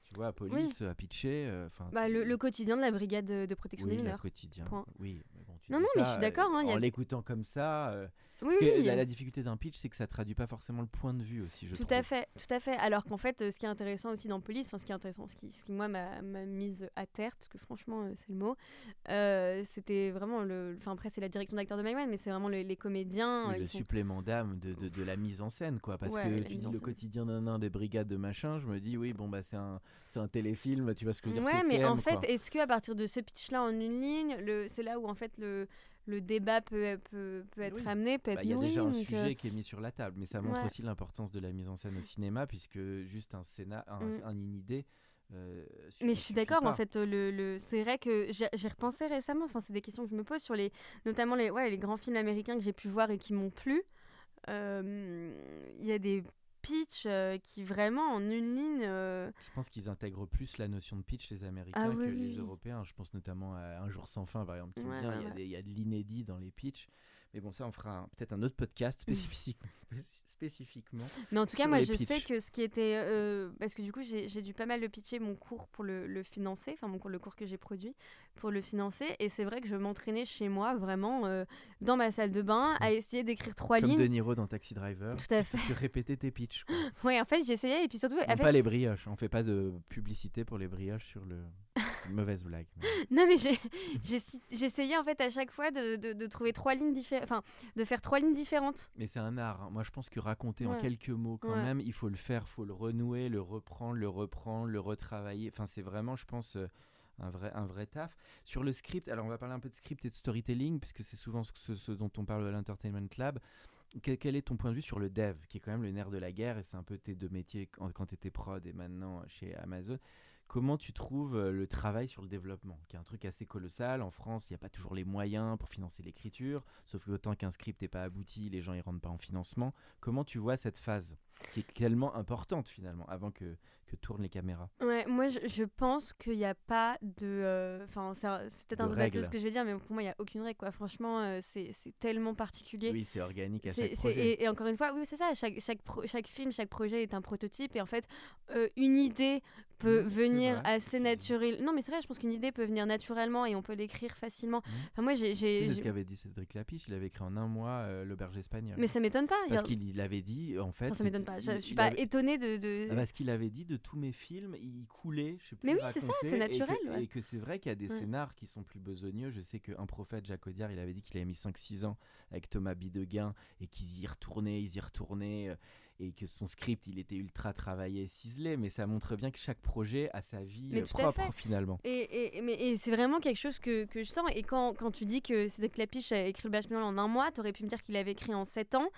Tu vois, Police a pitché. euh, 'fin, Bah, le, le quotidien de la brigade de, de protection oui, des le mineurs. quotidien. Point. Oui, mais bon, tu Non, non, mais je suis d'accord, euh, hein, a en l'écoutant comme ça. Oui, parce que oui. la, la difficulté d'un pitch, c'est que ça traduit pas forcément le point de vue aussi, je Tout trouve. à fait, tout à fait. Alors qu'en fait, euh, ce qui est intéressant aussi dans Police, enfin ce qui est intéressant, ce qui, ce qui moi m'a mise à terre, parce que franchement, euh, c'est le mot, euh, c'était vraiment le. Enfin après, c'est la direction d'acteur de Magman, mais c'est vraiment le- les comédiens. Oui, le sont- supplément d'âme de, de, de la mise en scène, quoi. Parce Ouais, que tu dis le quotidien d'un nain des brigades de machin, je me dis, oui, bon, bah, c'est un, un téléfilm, tu vois ce que je veux dire Ouais, mais en fait, est-ce que à partir de ce pitch-là en une ligne, c'est là où en fait le, le débat peut, peut, peut être Oui. amené, peut être Bah, Il y a nourri, déjà un donc, euh, sujet qui est mis sur la table, mais ça montre ouais. aussi l'importance de la mise en scène au cinéma, puisque juste un scénar, un, Mm. un- une idée. euh, Mais je suis d'accord, en fait, le, le... c'est vrai que j'ai j'ai repensé récemment, enfin, c'est des questions que je me pose sur les, notamment les, ouais, les grands films américains que j'ai pu voir et qui m'ont plu. Euh, Il y a des pitchs euh, qui vraiment en une ligne. euh, Je pense qu'ils intègrent plus la notion de pitch, les Américains, Ah oui, que oui, les. Européens. Je pense notamment à Un jour sans fin, par exemple, qui Ouais, vient. ouais, il, y a ouais. des- il y a de l'inédit dans les pitchs. Mais bon, ça, on fera peut-être un autre podcast spécifique, [laughs] spécifiquement. Mais en tout cas, moi, je sais que ce qui était. euh, parce que du coup, j'ai dû pas mal le pitcher mon cours pour le, le financer, enfin, mon cours, le cours que j'ai produit pour le financer. Et c'est vrai que je m'entraînais chez moi, vraiment, euh, dans ma salle de bain, à essayer d'écrire trois Comme lignes. De Niro dans Taxi Driver. Tout à fait. Tu répétais tes pitchs. [laughs] Ouais, en fait, j'essayais. Et puis surtout. Non, fait- pas les brioches. On fait pas de publicité pour les brioches sur le. Mauvaise blague. mais- Non mais [laughs] j'essayais en fait à chaque fois de, de- de trouver trois lignes différentes, enfin de faire trois lignes différentes. Mais c'est un art. hein. Moi, je pense que raconter en quelques mots, quand Ouais. même, il faut le faire, faut le renouer, le reprendre, le reprendre, le retravailler. Enfin, c'est vraiment, je pense, euh, un vrai, un vrai taf. Sur le script, alors on va parler un peu de script et de storytelling, puisque c'est souvent ce, ce- ce dont on parle à l'Entertainment Lab. Quel, quel est ton point de vue sur le dev, qui est quand même le nerf de la guerre, et c'est un peu tes deux métiers quand, quand tu étais prod et maintenant chez Amazon? Comment tu trouves euh, le travail sur le développement, qui est un truc assez colossal En France, il n'y a pas toujours les moyens pour financer l'écriture, sauf que autant qu'un script n'est pas abouti, les gens ne rentrent pas en financement. Comment tu vois cette phase, qui est tellement importante finalement, avant que, que tournent les caméras Ouais, moi je, je pense qu'il n'y a pas de, euh, enfin c'est c'est peut-être un peu bateau ce que je vais dire, mais pour moi il n'y a aucune règle quoi. Franchement, euh, c'est c'est tellement particulier. Oui, c'est organique à C'est- chaque c'est- projet. et, et encore une fois, oui, c'est ça. Chaque, chaque, pro- chaque film, chaque projet est un prototype. Et en fait, euh, une idée peut Mmh, c'est venir vrai, assez tu dis. naturel. Non, mais c'est vrai, je pense qu'une idée peut venir naturellement et on peut l'écrire facilement. Mmh. Enfin, moi, j'ai. J'ai- ce qu'avait dit Cédric Lapiche Il avait écrit en un mois euh, L'Auberge espagnole. Mais ça m'étonne pas. a- Parce qu'il il avait dit, en fait. Enfin, ça m'étonne pas. Je, je suis pas avait- étonnée de. de- Ah, Parce qu'il avait dit de tous mes films, il coulait. Je sais plus Mais oui, c'est ça, c'est et naturel, que- ouais. Et que c'est vrai qu'il y a des Ouais. scénars qui sont plus besogneux. Je sais qu'un prophète, Jacques Audiard, il avait dit qu'il avait mis 5-6 ans avec Thomas Bidegain et qu'ils y retournaient, ils y retournaient. Et que son script, il était ultra travaillé, ciselé, mais ça montre bien que chaque projet a sa vie Mais euh, propre finalement. Et, et, mais, et c'est vraiment quelque chose que, que je sens. Et quand, quand tu dis que Cédric Lapiche a écrit le Bachelor en un mois, tu aurais pu me dire qu'il avait écrit en sept ans.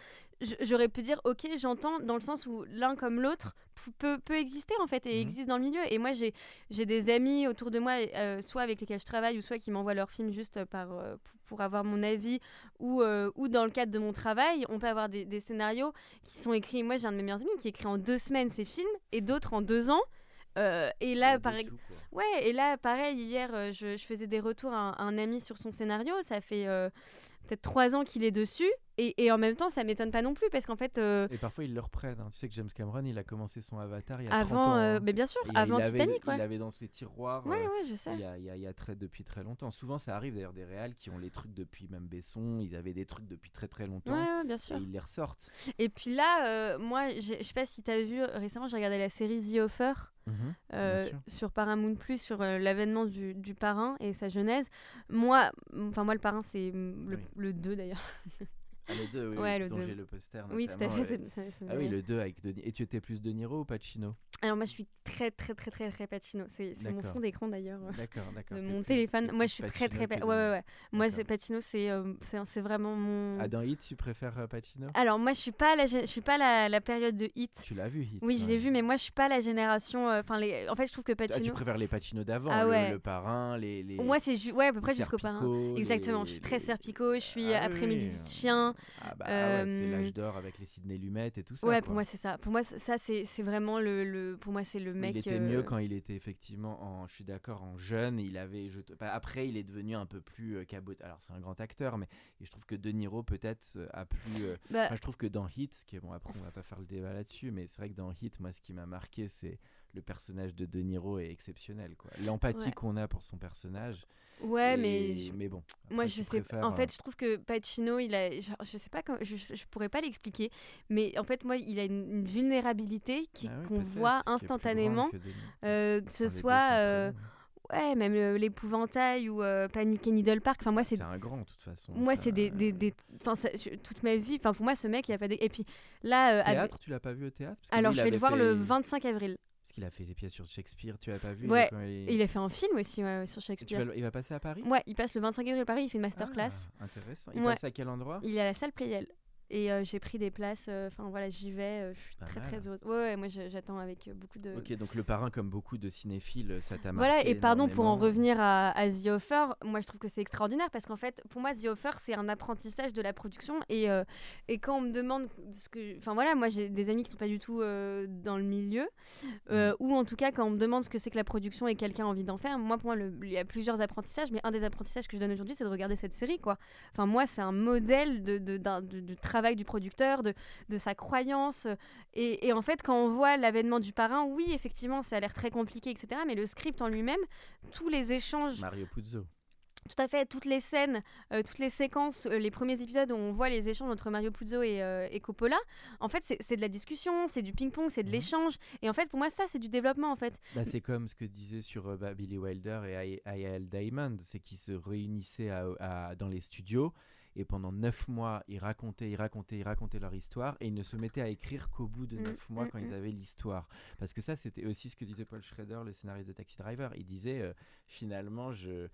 J'aurais pu dire, ok, j'entends, dans le sens où l'un comme l'autre peut, peut exister en fait et Mhm. existe dans le milieu. Et moi, j'ai j'ai des amis autour de moi, euh, soit avec lesquels je travaille ou soit qui m'envoient leurs films juste par, euh, pour, avoir mon avis ou, euh, ou dans le cadre de mon travail. On peut avoir des, des scénarios qui sont écrits. Moi, j'ai un de mes meilleurs amis qui écrit en deux semaines ses films et d'autres en deux ans. Euh, et là, pareil. Ouais, et là, pareil, hier, euh, je, je faisais des retours à un, à un ami sur son scénario. Ça fait peut-être trois ans qu'il est dessus. Et, et en même temps, ça m'étonne pas non plus parce qu'en fait, euh, Et parfois ils le reprennent. hein. Tu sais que James Cameron, il a commencé son Avatar il y a 30 avant, ans. euh, hein. mais bien sûr, il- avant il avait- Titanic, Il ouais. avait dans ses tiroirs. Ouais, euh, ouais, je sais. Il y, a, il y a- il y a très, depuis très longtemps. Souvent, ça arrive d'ailleurs des réals qui ont les trucs depuis même Besson. Ils avaient des trucs depuis très très longtemps. Ouais, ouais, bien sûr. Et ils les ressortent. Et puis là, euh, moi, je sais pas si tu as vu récemment, j'ai regardé la série The Offer euh, Bien sûr. sur Paramount Plus sur euh, l'avènement du, du parrain et sa genèse. Moi, enfin moi le parrain c'est mm, le, Oui. Le 2 d'ailleurs. [laughs] Ah, le 2, oui, Ouais, le dont deux. j'ai le poster. Oui, tout à fait. c'est- c'est Ah oui, le 2 avec Denis. Et tu étais plus De Niro ou Pacino? Alors moi je suis très très très très très Pacino. C'est mon D'accord. fond d'écran d'ailleurs. D'accord, d'accord. de t'es mon plus- téléphone. Moi, je suis très très. Pacino pa- que Ouais, De ouais, ouais. Moi, D'accord. c'est Patino, c'est euh, c'est vraiment mon. Ah, dans Hit, tu préfères euh, Pacino? Alors, moi, je suis pas la, je suis pas la, la période de hit. Tu l'as vu, Hit Oui, je l'ai vu, mais moi, je suis pas la génération. euh, Enfin, les. En fait, je trouve que Ah, tu Pacino. préfères les Pacino d'avant, Ah le, ouais. le parrain, les. les moi, c'est ju- ouais, à peu près jusqu'au parrain. Exactement. les- Je suis très Serpico. Je suis Ah après-midi oui. de chien. Ah bah ah ouais, c'est Euh, l'âge d'or avec les Sidney Lumet et tout ça. Ouais, quoi. pour moi, c'est ça. Pour moi, ça, c'est c'est vraiment le, le. Pour moi, c'est le mec. il était euh, mieux quand il était effectivement en, je suis d'accord, en jeune. Il avait, je, bah, après, il est devenu un peu plus euh, cabot. Alors c'est un grand acteur, mais je trouve que De Niro peut-être euh, a plus. euh, bah, enfin, je trouve que dans Hit, qui est bon, après on va pas faire le débat là-dessus, mais c'est vrai que dans Hit, moi, ce qui m'a marqué, c'est le personnage de De Niro est exceptionnel, quoi. L'empathie Ouais. qu'on a pour son personnage. ouais, Et- mais. mais bon. Moi, je sais. préfères, En fait, je trouve que Pacino, il a. genre, je sais pas, comment- je, je pourrais pas l'expliquer, mais en fait, moi, il a une, une vulnérabilité ah oui, qu'on voit instantanément. que De euh, que ce soit. euh. Ouais, même euh, l'épouvantail ou Panic at Needle Park. Enfin, moi, c'est un grand, de toute façon. moi, ça- c'est des, des, des- enfin, ça- je- toute ma vie. Enfin, pour moi, ce mec, il a pas des. Et puis là, euh, avec- Théâtre, tu l'as pas vu au théâtre? Parce que alors lui, je vais le voir le fait- 25 avril. Qu'il a fait des pièces sur Shakespeare, tu l'as pas vu Ouais, il... A fait un film aussi ouais, sur Shakespeare. vas il va passer à Paris? Ouais, il passe le 25 avril à Paris. Il fait une masterclass. Ah, intéressant. Il Ouais. passe à quel endroit? Il est à la salle Playel. Et euh, j'ai pris des places. euh, Enfin voilà, j'y vais. euh, je suis très mal. très heureuse. Ouais, ouais, moi j'attends avec beaucoup de. Ok, donc le parrain, comme beaucoup de cinéphiles, ça t'a marqué Voilà, et pardon pour en revenir à, à The Offer, moi je trouve que c'est extraordinaire parce qu'en fait, pour moi, The Offer, c'est un apprentissage de la production. Et, et quand on me demande ce que. Enfin voilà, moi j'ai des amis qui sont pas du tout dans le milieu, Mm. ou en tout cas quand on me demande ce que c'est que la production et quelqu'un a envie d'en faire, moi pour moi, le- il y a plusieurs apprentissages, mais un des apprentissages que je donne aujourd'hui, c'est de regarder cette série, quoi. Enfin, moi, c'est un modèle de, de, d'un- de- du travail du producteur, de, de sa croyance. Et, et en fait, quand on voit l'avènement du parrain, oui, effectivement, ça a l'air très compliqué, etc. Mais le script en lui-même, tous les échanges, Mario Puzo. tout à fait, toutes les scènes, euh, toutes les séquences, euh, les premiers épisodes où on voit les échanges entre Mario Puzo et, euh, et Coppola, en fait, c'est de la discussion, c'est du ping-pong, c'est de Mhm. l'échange. Et en fait, pour moi, ça, c'est du développement, en fait. Bah, c'est comme ce que disait sur euh, bah, Billy Wilder et I.L. Diamond, c'est qu'ils se réunissaient à- à- dans les studios et pendant neuf mois, ils racontaient, ils racontaient, ils racontaient leur histoire et ils ne se mettaient à écrire qu'au bout de Mm, neuf mois mm, quand mm. ils avaient l'histoire. Parce que ça, c'était aussi ce que disait Paul Schrader, le scénariste de Taxi Driver. Il disait euh, finalement, je.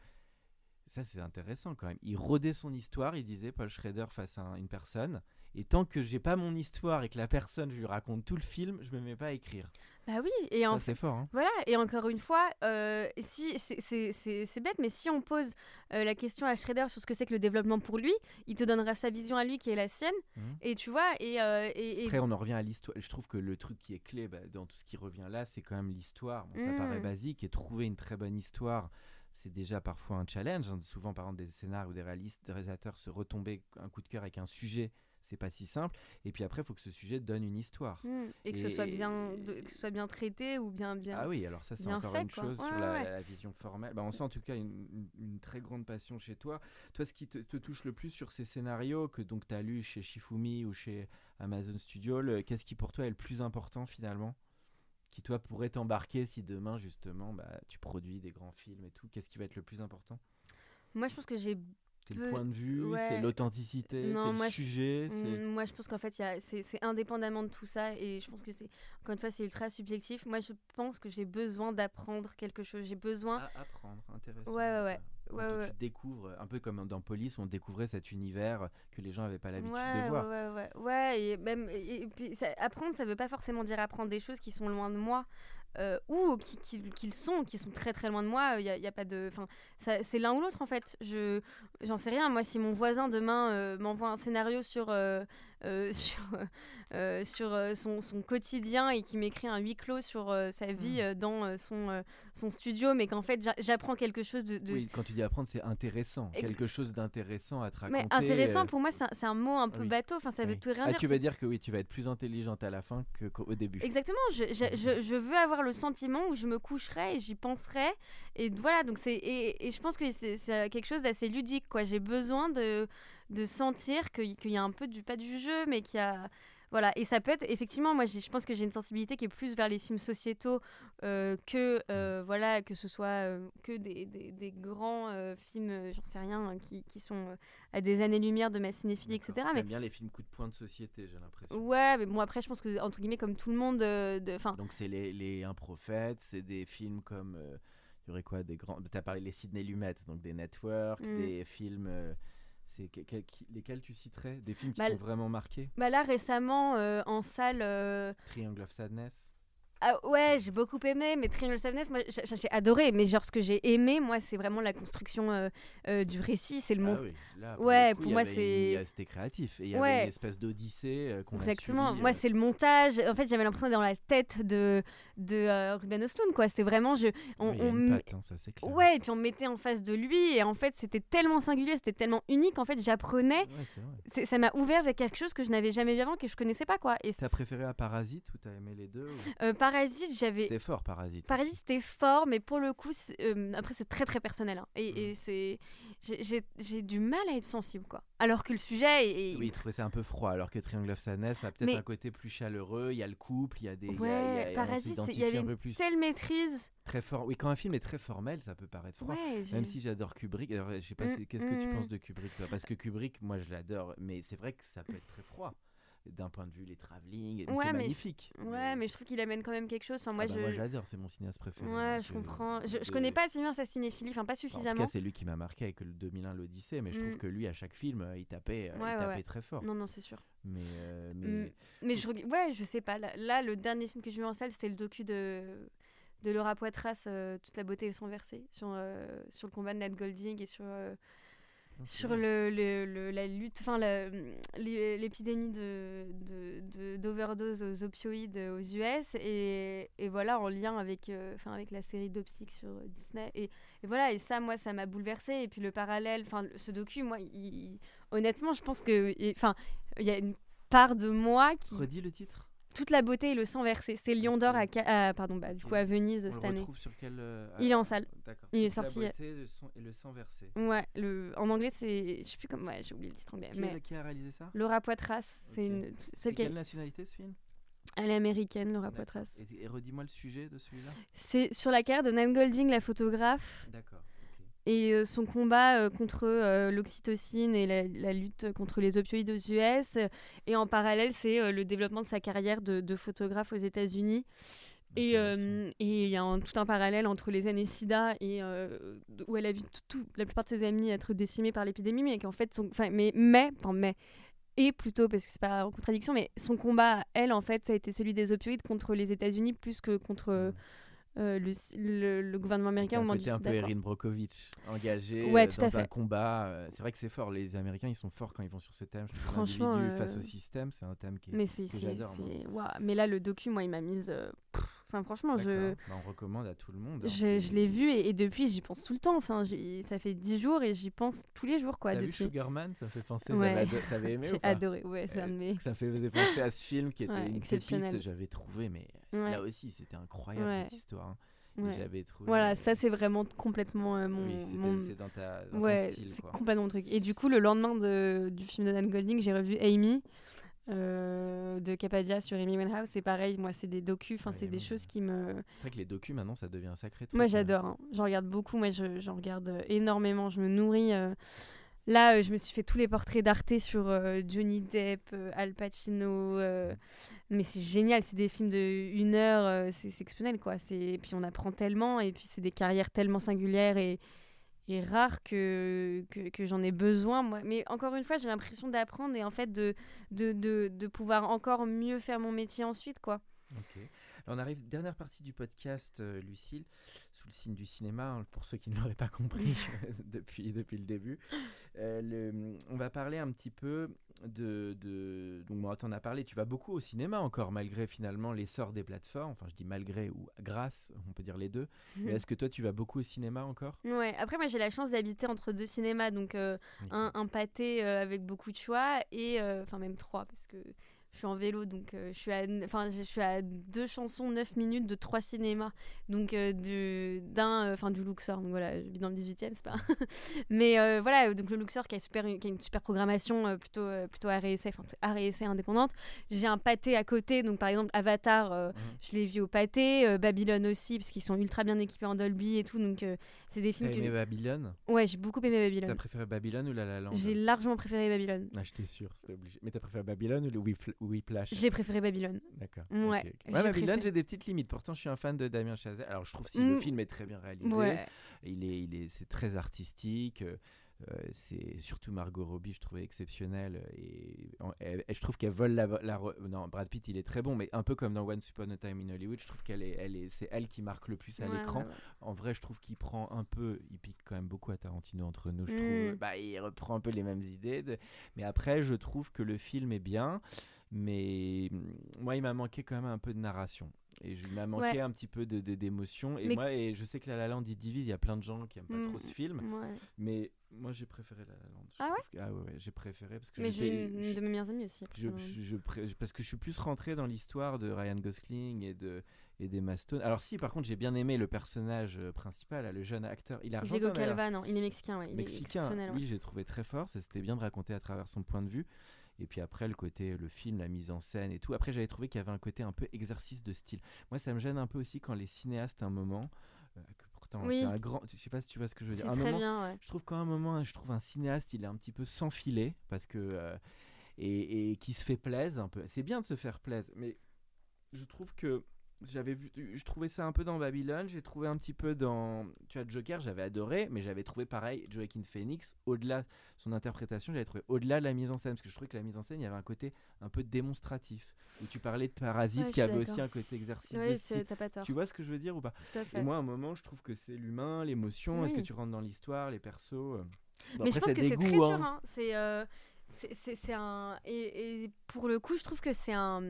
Ça, c'est intéressant quand même. Il rodait son histoire, il disait Paul Schrader face à un- une personne. Et tant que j'ai pas mon histoire et que la personne, je lui raconte tout le film, je me mets pas à écrire. Bah oui, et en c'est fort. Hein. Voilà, et encore une fois, euh, si c'est- bête, mais si on pose euh, la question à Schrader sur ce que c'est que le développement pour lui, il te donnera sa vision à lui qui est la sienne. Mhm. Et tu vois, et, euh, et, et- Après, on en revient à l'histoire. Je trouve que le truc qui est clé bah, dans tout ce qui revient là, c'est quand même l'histoire. Bon, ça Mm. paraît basique et trouver une très bonne histoire, c'est déjà parfois un challenge. hein. Souvent, par exemple, des scénarios ou des réalistes, des réalisateurs se retomber un coup de cœur avec un sujet, c'est pas si simple. Et puis après, il faut que ce sujet donne une histoire. Hmm, et que ce soit bien, de- que ce soit bien traité ou bien bien. Ah oui, alors ça c'est encore fait, une quoi. chose Ouais, sur ouais, la, vision formelle. Bah, on sent en tout cas une, très grande passion chez toi. Toi, ce qui te, te touche le plus sur ces scénarios que donc tu as lu chez Shifumi ou chez Amazon Studio, qu'est-ce qui pour toi est le plus important finalement? Qui toi pourrait t'embarquer si demain justement bah, tu produis des grands films et tout? Qu'est-ce qui va être le plus important? Moi, je pense que j'ai. C'est le point de vue, ouais. c'est l'authenticité, c'est le je- sujet. Hmm, Moi, je pense qu'en fait, c'est indépendamment de tout ça. Et je pense que c'est, encore une fois, c'est ultra subjectif. Moi, je pense que j'ai besoin d'apprendre quelque chose. J'ai besoin. À apprendre, intéressant. Ouais, ouais, ouais. Ouais, ouais. tu découvres, un peu comme dans Police, où on découvrait cet univers que les gens n'avaient pas l'habitude ouais, de voir. Ouais, ouais, ouais. Ouais, et même et, et puis ça- apprendre, ça veut pas forcément dire apprendre des choses qui sont loin de moi. Euh, ou qui, qui, sont, qui sont très très loin de moi, il y a, y a pas de, enfin, c'est l'un ou l'autre en fait. Je, j'en sais rien. Moi, si mon voisin demain euh, m'envoie un scénario sur euh, [laughs] sur euh, sur euh, son, son quotidien et qui m'écrit un huis clos sur sa vie Hmm. euh, dans son son studio, mais qu'en fait j'a- j'apprends quelque chose de, de Oui, quand tu dis apprendre, c'est intéressant. Ex- Quelque chose d'intéressant à te raconter. mais intéressant pour moi, c'est un, un mot un peu oui. bateau. Enfin, ça veut tout rien Ah, dire. tu vas dire que oui, tu vas être plus intelligente à la fin qu'au début. Exactement, je, je, je, je veux avoir le sentiment où je me coucherai et j'y penserai. Et voilà, donc c'est et, et je pense que c'est c'est quelque chose d'assez ludique. quoi. J'ai besoin de, de sentir qu'il qu'il y a un peu du pas du jeu, mais qu'il y a. Voilà, et ça peut être effectivement, moi je pense que j'ai une sensibilité qui est plus vers les films sociétaux euh, que, euh, voilà, que ce soit euh, que des, des, des grands films, j'en sais rien, hein, qui, qui sont à des années-lumière de ma cinéphilie, etc. Mais bien les films coup de poing de société, j'ai l'impression. ouais, mais bon, après, je pense que, entre guillemets, comme tout le monde, de, enfin, Donc c'est les, les Un prophète, c'est des films comme il y aurait quoi des grands. T'as parlé les Sidney Lumet, donc des networks, Mm. des films. C'est lesquels tu citerais? Des films qui Bah, t'ont vraiment marqué? Bah là récemment euh, en salle, euh, Triangle of Sadness. ah ouais j'ai beaucoup aimé, mais Triangle of Sadness, moi j'ai adoré, mais genre ce que j'ai aimé moi c'est vraiment la construction euh, du récit, c'est le Ah monde. oui, là, Ouais, coup, pour moi, avait c'est- C'était créatif et il y avait Ouais. une espèce d'odyssée a Exactement. Moi, c'est le montage. En fait, j'avais l'impression d'être dans la tête de de euh, Ruben Östlund, quoi. C'est vraiment je. On, patte, hein, ça clair. Ouais, et puis on me mettait en face de lui, et en fait, c'était tellement singulier, c'était tellement unique. En fait, j'apprenais. Ouais, Ça m'a ouvert vers quelque chose que je n'avais jamais vu avant, que je connaissais pas, quoi. Et T'as préféré à Parasite ou t'as aimé les deux ou- euh, Parasite, j'avais. C'était fort Parasite. Parasite c'était fort, mais pour le coup, euh, après c'est très très personnel. hein. Et, et c'est, j'ai- du mal à être sensible, quoi. Alors que le sujet est, Oui, il trouvait ça un peu froid, alors que Triangle of Sadness a peut-être Mais- un côté plus chaleureux. Il y a le couple, il y a des. il y a- ouais, y a- Parasite, il y avait un une peu plus. telle maîtrise. Très fort. Oui, quand un film est très formel, ça peut paraître froid. Ouais, Même si j'adore Kubrick, alors, je sais pas, Mm, qu'est-ce que tu mm. penses de Kubrick toi? Parce que Kubrick, moi je l'adore, mais c'est vrai que ça peut être très froid d'un point de vue les travelling. mais Ouais, c'est mais-. Ouais, mais je trouve qu'il amène quand même quelque chose. Enfin, Ah moi, bah, je. moi, j'adore, c'est mon cinéaste préféré. ouais, je comprends. Je, je connais pas assez bien sa cinéphilie, enfin pas En tout suffisamment. cas, c'est lui qui m'a marqué avec le 2001 l'Odyssée, mais je trouve Mm. que lui, à chaque film, euh, il tapait, euh, il Ouais, tapait très fort. non, non, c'est sûr. Mais, euh, mais... Mm. Mais je, reg- ouais, je sais pas. Là, là, le dernier film que j'ai vu en salle, c'était le docu de de Laura Poitras, euh, toute la beauté et le sang versé, sur euh, sur le combat de Nat Golding et sur euh, sur le, le- le- la lutte, enfin l'épidémie de de- de- d'overdose aux opioïdes aux US et, et voilà en lien avec euh, avec la série Dopsic sur Disney et, et voilà et ça moi ça m'a bouleversée et puis le parallèle, enfin ce docu moi il- il- honnêtement je pense que enfin il y a une part de moi qui Redis le titre toute la beauté et le sang versé c'est Lion d'or à, pardon bah, du coup à Venise On cette le année. retrouve sur quel. euh, Il est en salle. D'accord. Il est Toute la sorti, euh, beauté, le son- et le sang versé. Ouais, le, en anglais c'est je sais plus comment ouais, j'ai oublié le titre anglais Qui, mais a, qui a réalisé ça? Laura Poitras, c'est Ok. une C'est celle qui quelle nationalité ce film? Elle est américaine Laura. Poitras. Et, et redis-moi le sujet de celui-là. C'est sur la carrière de Nan Golding la photographe D'accord. Et euh, son combat euh, contre euh, l'oxytocine et la, la lutte contre les opioïdes aux US et en parallèle c'est le développement de sa carrière de, de photographe aux États-Unis. Et euh, il y a un- tout un parallèle entre les années SIDA et euh, où elle a vu tout- tout- la plupart de ses amis être décimés par l'épidémie, mais qu'en fait, son, mais, mais, enfin, mais, et plutôt parce que c'est pas en contradiction, mais son combat, elle, en fait, ça a été celui des opioïdes contre les États-Unis plus que contre euh, Mm. Euh, le, le, le gouvernement américain au moment du un peu. Erin Brockovich, engagé Ouais, euh, tout à dans un combat. euh, c'est vrai que c'est fort. Les Américains, ils sont forts quand ils vont sur ce thème. Franchement, euh, face au système, c'est un thème qui est. Mais c'est. Mais là, le docu, moi, il m'a mise. pff, Enfin, franchement, je. Bah, on recommande à tout le monde. hein, je, l'ai vu et, et depuis, j'y pense tout le temps. Enfin, ça fait dix jours et j'y pense tous les jours, quoi. T'as vu depuis. Sugarman? Ça fait penser. Ouais. T'avais aimé [laughs] J'ai adoré. Ouais, de Euh, que Ça faisait penser à ce film qui était Ouais, une exceptionnel. J'avais trouvé, mais Ouais. là aussi, c'était incroyable cette histoire. hein. Ouais. J'avais trouvé. Voilà, ça c'est vraiment complètement euh, mon, Oui, mon- c'est dans, ta, dans ton ouais, style. c'est complètement mon truc. Et du coup, le lendemain de, du film de Dan Golding, j'ai revu Amy euh, de Capadia sur Amy Winehouse. C'est pareil, moi, c'est des docus. Enfin, Ouais, c'est des choses qui me. C'est vrai que les docus maintenant, ça devient un sacré truc. Moi, j'adore. hein. J'en regarde beaucoup. Moi, je- j'en regarde euh, énormément. Je me nourris. euh. Là, euh, je me suis fait tous les portraits d'Arte sur Johnny Depp, Al Pacino. Mais c'est génial. C'est des films de une heure. c'est exceptionnel, quoi. C'est- Et puis, on apprend tellement. Et puis, c'est des carrières tellement singulières et, et rare que, que, que j'en ai besoin. Moi. Mais encore une fois, j'ai l'impression d'apprendre et en fait de, de, de, de pouvoir encore mieux faire mon métier ensuite. quoi. Ok. Alors, on arrive dernière partie du podcast, euh, Lucille, sous le signe du cinéma, hein, pour ceux qui ne l'auraient pas compris [laughs] [laughs] depuis, depuis le début. Euh, le- on va parler un petit peu de... de donc, moi, tu en as parlé, tu vas beaucoup au cinéma encore, malgré finalement l'essor des plateformes. Enfin, je dis malgré ou grâce, on peut dire les deux. [laughs] Mais est-ce que toi, tu vas beaucoup au cinéma encore? Ouais, après moi j'ai la chance d'habiter entre deux cinémas, donc euh, un, un pâté euh, avec beaucoup de choix et enfin même trois parce que je suis en vélo donc euh, je suis à enfin je suis à deux chansons 9 minutes de trois cinémas. Donc euh, du d'un euh, enfin du Luxor. Donc voilà je vis dans le 18e c'est pas [laughs] mais voilà donc le Luxor qui a super qui a une super programmation plutôt plutôt essai enfin indépendante. J'ai un pâté à côté donc par exemple Avatar Mhm. je l'ai vu au pâté Babylone aussi parce qu'ils sont ultra bien équipés en Dolby et tout. Donc c'est des T'as films aimé que Babylone? Ouais j'ai beaucoup aimé T'as Babylone préféré Babylone ou La La Land? J'ai largement préféré Babylone. Ah, j'étais sûr, c'était obligé. Mais t'as préféré Babylone ou le Whipl- Whiplash j'ai préféré Babylone D'accord. Ouais, Babylone, j'ai des petites limites. Pourtant, je suis un fan de Damien Chazelle. Alors, je trouve si Mm. le film est très bien réalisé. ouais Il est, il est, c'est très artistique. euh, euh, c'est surtout Margot Robbie, je trouvais exceptionnelle et, en- et- et je trouve qu'elle vole la, non Brad Pitt il est très bon mais un peu comme dans Once Upon a Time in Hollywood je trouve qu'elle est, elle est, c'est elle qui marque le plus à Ouais, l'écran ouais, ouais. en vrai, je trouve qu'il prend un peu, il pique quand même beaucoup à Tarantino entre nous. Je Mm. trouve, bah, il reprend un peu les mêmes idées. de- Mais après, je trouve que le film est bien, mais mm, moi, il m'a manqué quand même un peu de narration. Et je- il m'a manqué Ouais. un petit peu de, de- d'émotion. Et Mais- moi, et je sais que La La Land, il divise. Il y a plein de gens qui aiment pas Mm. trop ce film. Ouais. Mais moi, j'ai préféré La La Land. Ah ouais? que- Ah ouais, j'ai préféré parce que mais j'ai une je- de mes meilleures amies aussi je, je- pré- parce que je suis plus rentré dans l'histoire de Ryan Gosling et de et d'Emma Stone. Alors si, par contre, j'ai bien aimé le personnage euh, principal, le jeune acteur. Il est argentin, Diego. Calva non il est mexicain ouais, il est Mexicain. exceptionnel ouais. Oui, j'ai trouvé très fort. C'était bien de raconter à travers son point de vue. Et puis après, le côté, le film, la mise en scène et tout. Après, j'avais trouvé qu'il y avait un côté un peu exercice de style. Moi, ça me gêne un peu aussi quand les cinéastes, à un moment, euh, que pourtant Oui. c'est un grand. Je sais pas si tu vois ce que je veux dire. Un très moment, bien ouais je trouve qu'à un moment, je trouve un cinéaste, il est un petit peu sans filet parce que euh, et, et qui se fait plaisir un peu. C'est bien de se faire plaisir, mais je trouve que j'avais vu, je trouvais ça un peu dans Babylone, j'ai trouvé un petit peu dans, tu vois, Joker, j'avais adoré, mais j'avais trouvé pareil Joaquin Phoenix au-delà son interprétation, j'avais trouvé au-delà de la mise en scène parce que je trouvais que la mise en scène, il y avait un côté un peu démonstratif. Où tu parlais de Parasite Ouais, qui avait aussi un côté exercice Ouais, de tu- style. t'as pas tort Tu vois ce que je veux dire ou pas? Tout à fait et moi, à un moment, je trouve que c'est l'humain, l'émotion. Est-ce que Oui. tu rentres dans l'histoire, les persos euh. Bon, mais je pense que c'est très dur hein. hein. c'est euh, c'est- c'est c'est un et, et pour le coup je trouve que c'est un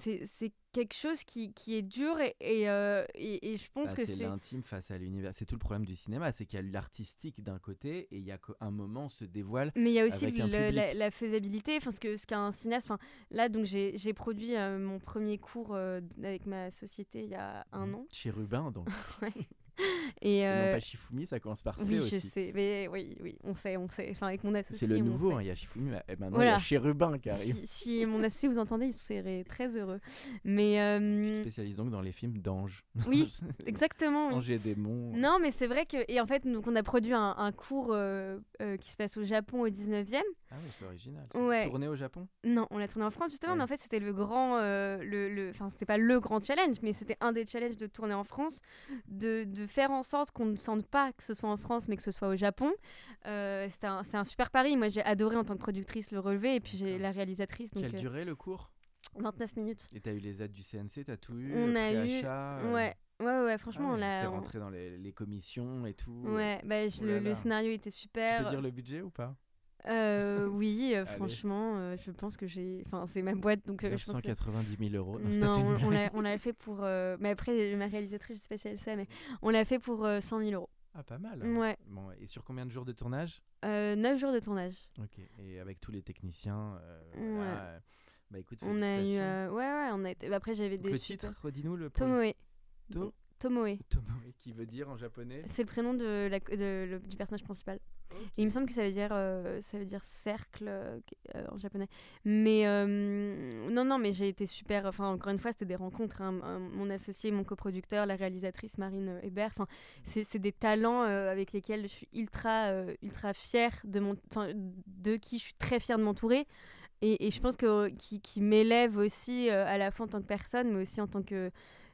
c'est quelque chose qui, qui est dur et, et, euh, et- et je pense Bah, que c'est c'est l'intime face à l'univers. C'est tout le problème du cinéma, c'est qu'il y a l'artistique d'un côté et il y a qu'un moment se dévoile. Mais il y a aussi le- la, la faisabilité, enfin ce que ce qu'un cinéaste. Là donc j'ai produit euh, mon premier cours euh, avec ma société il y a un an Chez Rubin, donc. [laughs] [laughs] et non euh, pas Shifumi, ça commence par C oui aussi. je sais mais oui oui on sait on sait enfin avec mon associé C'est le nouveau, hein, il y a Shifumi, et maintenant il y a Chérubin qui arrive. si, si mon associé vous entendez il serait très heureux mais Tu te euh, spécialises donc dans les films d'anges. Oui, [laughs] exactement oui. Anges et démons. Non, mais c'est vrai que. Et en fait, donc, on a produit un, un cours euh, euh, qui se passe au Japon au 19e. Ah oui, c'est original. Ouais. Tourné au Japon? Non, on l'a tourné en France justement, Ouais. mais en fait, c'était le grand. euh, le, le- Enfin, c'était pas le grand challenge, mais c'était un des challenges de tourner en France, de, de faire en sorte qu'on ne sente pas que ce soit en France, mais que ce soit au Japon. Euh, un- c'est un, super pari. Moi, j'ai adoré en tant que productrice le relever, et puis j'ai la réalisatrice. Donc, Quelle euh, durée le cours? 29 minutes. Et t'as eu les aides du CNC, t'as tout eu On a eu. préachat, euh, Ouais, ouais, ouais, franchement, ah on l'a. T'es on- rentré dans les, les commissions et tout. Ouais, bah, Oh là le, le scénario était Tu super. peux dire le budget ou pas? Euh, [laughs] oui, euh, franchement, euh, je pense que j'ai. Enfin, c'est ma boîte, donc je pense que. 990 000 euros. Non, on, l'a- on l'a fait pour. euh, Mais après, ma réalisatrice, je sais pas si elle sait, mais on l'a fait pour euh, 100 000 euros. Ah, pas mal. Ouais. Bon, et sur combien de jours de tournage? Euh, 9 jours de tournage. Ok. Et avec tous les techniciens. euh, Ouais. voilà, euh, Bah écoute, On a eu. euh, Ouais, ouais, on a été. bah, Après, j'avais Donc, des. le titre, redis-nous le. Tomoe. To- Tomoe. Tomoe, qui veut dire en japonais C'est le prénom de la, de- le- du personnage principal. Et il me semble que ça veut dire, euh, ça veut dire cercle euh, en japonais. Mais euh, non, non, mais j'ai été super. Enfin, encore une fois, c'était des rencontres. hein. Mon associé, mon coproducteur, la réalisatrice Marine Hébert. Enfin, c'est des talents avec lesquels je suis ultra, ultra fière de mon, de qui je suis très fière de m'entourer. Et, et je pense que qui, qui m'élève aussi à la fois en tant que personne, mais aussi en tant que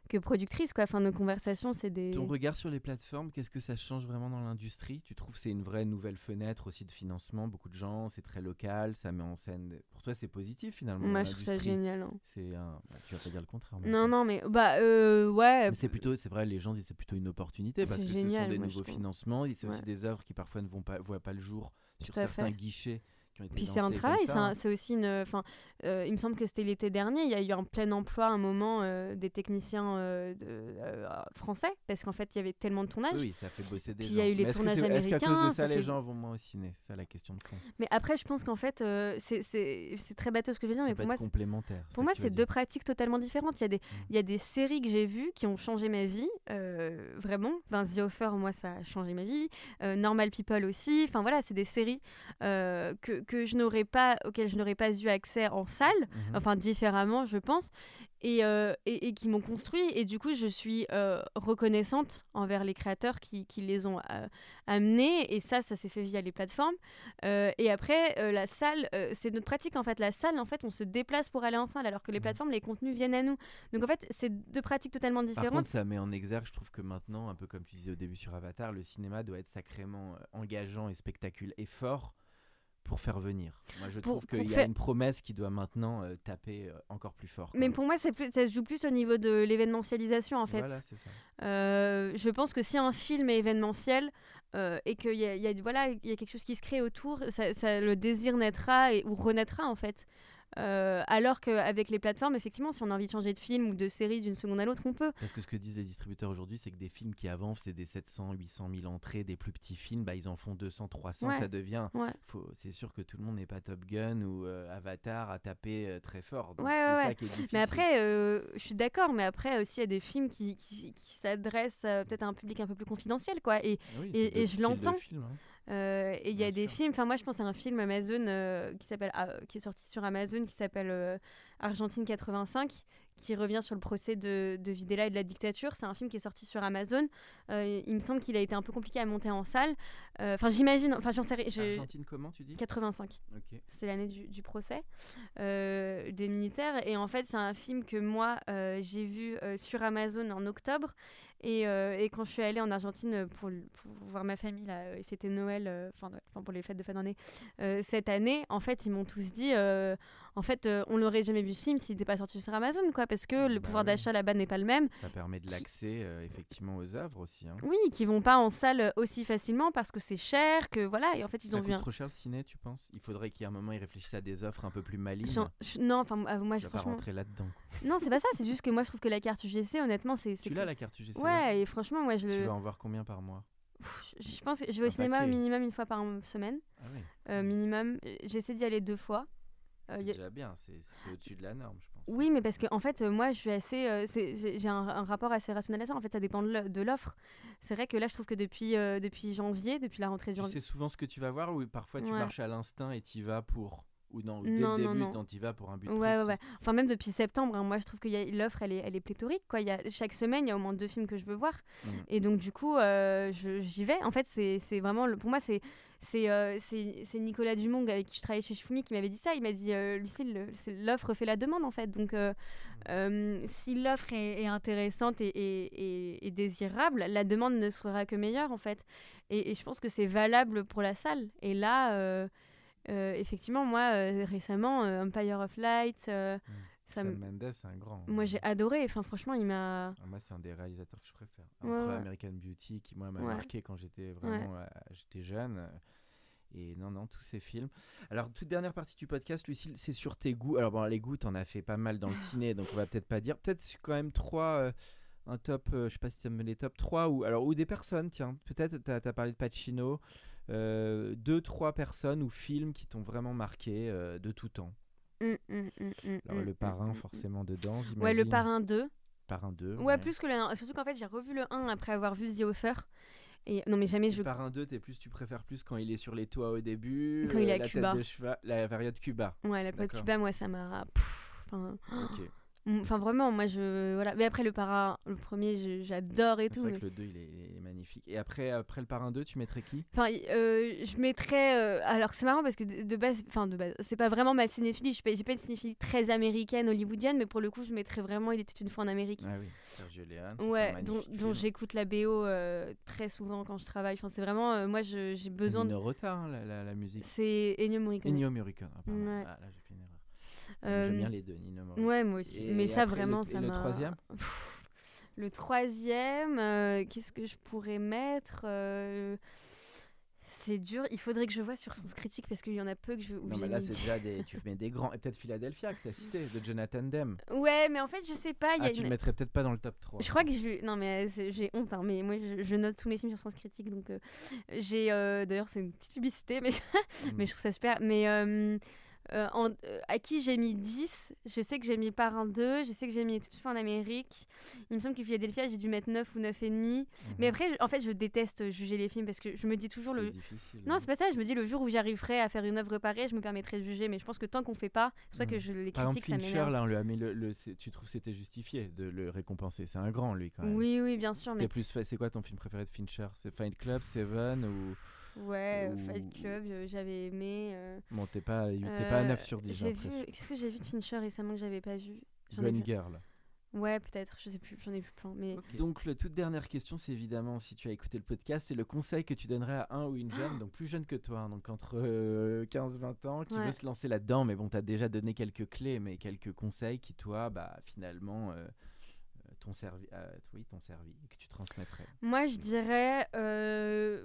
que productrice. Quoi. Enfin, nos conversations, c'est des. Ton regard sur les plateformes, qu'est-ce que ça change vraiment dans l'industrie? Tu trouves que c'est une vraie nouvelle fenêtre aussi de financement? Beaucoup de gens, c'est très local, ça met en scène. Pour toi, c'est positif finalement Moi, je trouve ça génial. hein. C'est un... bah, tu vas pas dire le contraire. Non, non, mais bah, euh, ouais. C'est plutôt, c'est vrai, les gens disent c'est plutôt une opportunité parce que génial, ce sont des moi, nouveaux financements c'est aussi des œuvres qui parfois ne vont pas, voient pas le jour sur certains fait. guichets qui ont été Puis c'est un travail, c'est hein. c'est aussi une. Enfin, euh, il me semble que c'était l'été dernier, il y a eu un plein emploi à un moment euh, des techniciens euh, de- français, parce qu'en fait, il y avait tellement de tournages. Oui, ça fait bosser des Puis il y a eu les tournages c'est- Est-ce qu'à cause américains, de ça, ça les fait- gens vont moins au ciné? C'est ça la question de fond. Mais après, je pense qu'en fait, c'est- très bateau ce que je veux dire, Ça mais pour moi, c'est- complémentaire. Pour moi, c'est deux pratiques totalement différentes. Il y a des, il y a des séries que j'ai vues qui ont changé ma vie, vraiment. Enfin, The Offer, moi, ça a changé ma vie. Normal People aussi. Enfin, voilà, c'est des séries euh, que, que je n'aurais pas, auxquelles je n'aurais pas eu accès en salle, Mhm. enfin, différemment, je pense. Et, euh, et, et qui m'ont construit. Et du coup, je suis euh, reconnaissante envers les créateurs qui, qui les ont euh, amenés. Et ça, ça s'est fait via les plateformes. Et après, la salle, c'est notre pratique en fait. La salle, en fait, on se déplace pour aller en salle, alors que les Mhm. plateformes, les contenus viennent à nous. Donc en fait, c'est deux pratiques totalement Par différentes. contre, ça met en exergue, je trouve que maintenant, un peu comme tu disais au début sur Avatar, le cinéma doit être sacrément engageant et spectaculaire et fort pour faire venir. Moi, je Pour- trouve qu'il y a une promesse qui doit maintenant euh, taper euh, encore plus fort. Mais pour moi, plus, ça se joue plus au niveau de l'événementialisation en fait. Voilà, c'est ça. Euh, je pense que si un film est événementiel et qu'il y a, y a- voilà, il y a quelque chose qui se crée autour, ça, ça- le désir naîtra et, ou renaîtra en fait. Euh, alors qu'avec les plateformes, effectivement, si on a envie de changer de film ou de série d'une seconde à l'autre, on peut. Parce que ce que disent les distributeurs aujourd'hui, c'est que des films qui avant faisaient des 700, 800 000 entrées, des plus petits films, bah, ils en font 200, 300, Ouais. ça devient... Ouais. C'est sûr que tout le monde n'est pas Top Gun ou euh, Avatar à taper euh, très fort. Donc Ouais, c'est ouais, ça ouais. qui est difficile. Mais après, je suis d'accord, mais après aussi, il y a des films qui, qui, qui s'adressent peut-être à un public un peu plus confidentiel, quoi. Et Ah oui, et- c'est je l'entends. hein. Euh, et il y a Bien des sûr. films, enfin moi je pense à un film Amazon euh, qui s'appelle ah, qui est sorti sur Amazon qui s'appelle euh, Argentine 85 qui revient sur le procès de, de Videla et de la dictature. C'est un film qui est sorti sur Amazon. Euh, il me semble qu'il a été un peu compliqué à monter en salle. Euh, Enfin j'imagine, enfin j'en sais Argentine, comment tu dis? 85 Ok. c'est l'année du, du procès euh, des militaires. Et en fait, c'est un film que moi, euh, j'ai vu euh, sur Amazon en octobre. Et, euh, et quand je suis allée en Argentine pour, voir ma famille là, et euh, enfin Noël, enfin, pour les fêtes de fin d'année, euh, cette année, en fait, ils m'ont tous dit, euh, en fait, euh, on l'aurait jamais vu ce film s'il n'était pas sorti sur Amazon, quoi, parce que le Bah pouvoir oui. d'achat là-bas n'est pas le même. Ça permet de l'accès euh, effectivement aux œuvres aussi. Hein. Oui, qui vont pas en salle aussi facilement parce que c'est cher, que voilà, et en fait, ils Ça ont vu un... trop cher le ciné, tu penses? Il faudrait qu'il y ait un moment ils réfléchissent à des offres un peu plus malignes. Je- non, enfin, moi, moi, je vais pas franchement, rentrer là-dedans. Non, c'est pas ça, c'est juste que moi je trouve que la carte UGC, honnêtement, c'est. Tu l'as la carte UGC Ouais, et franchement, moi je Tu le. vas en voir combien par mois? Je pense que je vais au cinéma au minimum une fois par semaine. Ah oui, euh, minimum. J'essaie d'y aller deux fois. Euh, c'est a- déjà bien, c'est c'était au-dessus de la norme, je pense. Oui, mais parce que en fait, euh, moi, je suis assez, euh, c'est- j'ai un, un rapport assez rationnel à ça. En fait, ça dépend de l'o- de l'offre. C'est vrai que là, je trouve que depuis euh, depuis janvier, depuis la rentrée de janvier, sais souvent ce que tu vas voir ou parfois tu Ouais. marches à l'instinct et tu vas pour. Ou non, dès Non, le non, début, non. quand tu vas pour un but Ouais, précis. ouais. Enfin, même depuis septembre, hein, moi, je trouve que y a- l'offre, elle est, elle est pléthorique. Quoi. Y a, chaque semaine, il y a au moins deux films que je veux voir. Et donc, du coup, euh, j'y vais. En fait, c'est vraiment, le- pour moi, c'est c'est euh, Nicolas Dumont avec qui je travaillais chez Shifumi qui m'avait dit ça. Il m'a dit, euh, Lucille, l'offre fait la demande, en fait. Donc, euh, euh, si l'offre est, est intéressante et, et- et- et désirable, la demande ne sera que meilleure, en fait. Et, et je pense que c'est valable pour la salle. Et là... euh, effectivement, moi, euh, récemment, euh, Empire of Light, ça Sam me- Mendes, c'est un grand. moi j'ai adoré. Enfin, franchement, il m'a. Ah, moi, c'est un des réalisateurs que je préfère. Après ouais. American Beauty, qui moi m'a Ouais. marqué quand j'étais vraiment euh, j'étais jeune. Et non, non, tous ces films. Alors, toute dernière partie du podcast, Lucille, c'est sur tes goûts. Alors, bon, les goûts, t'en as fait pas mal dans le [laughs] ciné, donc on va peut-être pas dire. Peut-être quand même trois, euh, un top, euh, je sais pas si tu aimes les top 3, ou, alors, ou des personnes, tiens. Peut-être, t'as as parlé de Pacino. Euh, deux, trois personnes ou films qui t'ont vraiment marqué euh, de tout temps. Hum, hum, hum, Alors, le parrain, forcément, dedans. Ouais, le parrain 2. Parrain 2. Ouais, plus que le 1. Surtout qu'en fait, j'ai revu le 1 après avoir vu The Offer. Et non, mais jamais je. Le parrain 2, t'es plus, tu préfères plus quand il est sur les toits au début, Quand il est à la Cuba. tête de cheval, la période Cuba. Ouais, la période D'accord. Cuba, moi, ça m'a. Enfin. Ok. Enfin, vraiment, moi, je. Voilà. Mais après, le parrain, le premier, j'adore et C'est tout. vrai mais- que le 2, il est, il est magnifique. Et après, après le parrain 2, tu mettrais qui? Enfin, euh, je mettrais. euh, alors, c'est marrant parce que de, base, enfin, de base, c'est pas vraiment ma cinéphilie. Je suis pas- J'ai pas une cinéphilie très américaine, hollywoodienne, mais pour le coup, je mettrais vraiment Il était une fois en Amérique. Ah oui, Sergio Leone. c'est Ouais, dont, j'écoute la BO euh, très souvent quand je travaille. Enfin, c'est vraiment. euh, moi, j'ai besoin de. Rota, hein, la, la, la musique. C'est Ennio Morricone. Ennio Morricone. Ah. Ouais. Ah, là, j'ai fait une erreur. Euh, J'aime bien les deux, Nino Morricone. Ouais, moi aussi. Et mais ça, le- vraiment, et ça le m'a. troisième [laughs] Le troisième, euh, qu'est-ce que je pourrais mettre euh, C'est dur. Il faudrait que je vois sur Sens Critique parce qu'il y en a peu que je. Non, mais là, c'est déjà des. [laughs] Tu mets des grands. Et peut-être Philadelphia que tu as cité, de Jonathan Demme. Ouais, mais en fait, je sais pas. Y a Ah, tu une- le mettrais peut-être pas dans le top 3. Je crois que je. Non, mais j'ai honte, hein, mais moi, je, je note tous mes films sur Sens Critique. Donc, euh, j'ai. euh, D'ailleurs, c'est une petite publicité, mais, [laughs] Mm. mais je trouve ça super. Mais. Euh, euh, en- euh, à qui j'ai mis 10 Je sais que j'ai mis Parrain 2, je sais que j'ai mis Toute fin en Amérique. Il me semble que Philadelphia, j'ai dû mettre 9 ou 9,5. Mais après, en fait, je déteste juger les films parce que je me dis toujours Mhm. C'est le. difficile. Non, c'est pas ça. Je me dis le jour où j'arriverai à faire une œuvre pareille, je me permettrai de juger. Mais je pense que tant qu'on fait pas, c'est pour ça que Mhm. je, les Par critiques, exemple, ça Fincher, m'énerve. là, on lui a mis le. tu trouves que c'était justifié de le récompenser? C'est un grand, lui, quand même. Oui, oui, bien sûr. Mais plus C'est quoi ton film préféré de Fincher? C'est Fight Club, Seven ou. Ouais, euh, ou- Fight Club, euh, j'avais aimé. euh, Bon, t'es pas, t'es pas à euh, 9 sur 10, j'ai J'ai vu. l'impression. Qu'est-ce que j'ai vu de Fincher récemment que j'avais pas vu? Gone vu- Girl. Ouais, peut-être. Je sais plus. J'en ai vu plein. Mais Donc, la toute dernière question, c'est évidemment, si tu as écouté le podcast, c'est le conseil que tu donnerais à un ou une jeune, donc plus jeune que toi, hein, donc entre 15-20 ans, qui Ouais. veut se lancer là-dedans, mais bon, tu as déjà donné quelques clés, mais quelques conseils qui, toi, bah, finalement, euh, euh, t'ont servi, euh, oui, t'ont servi, que tu transmettrais. Moi, je dirais euh,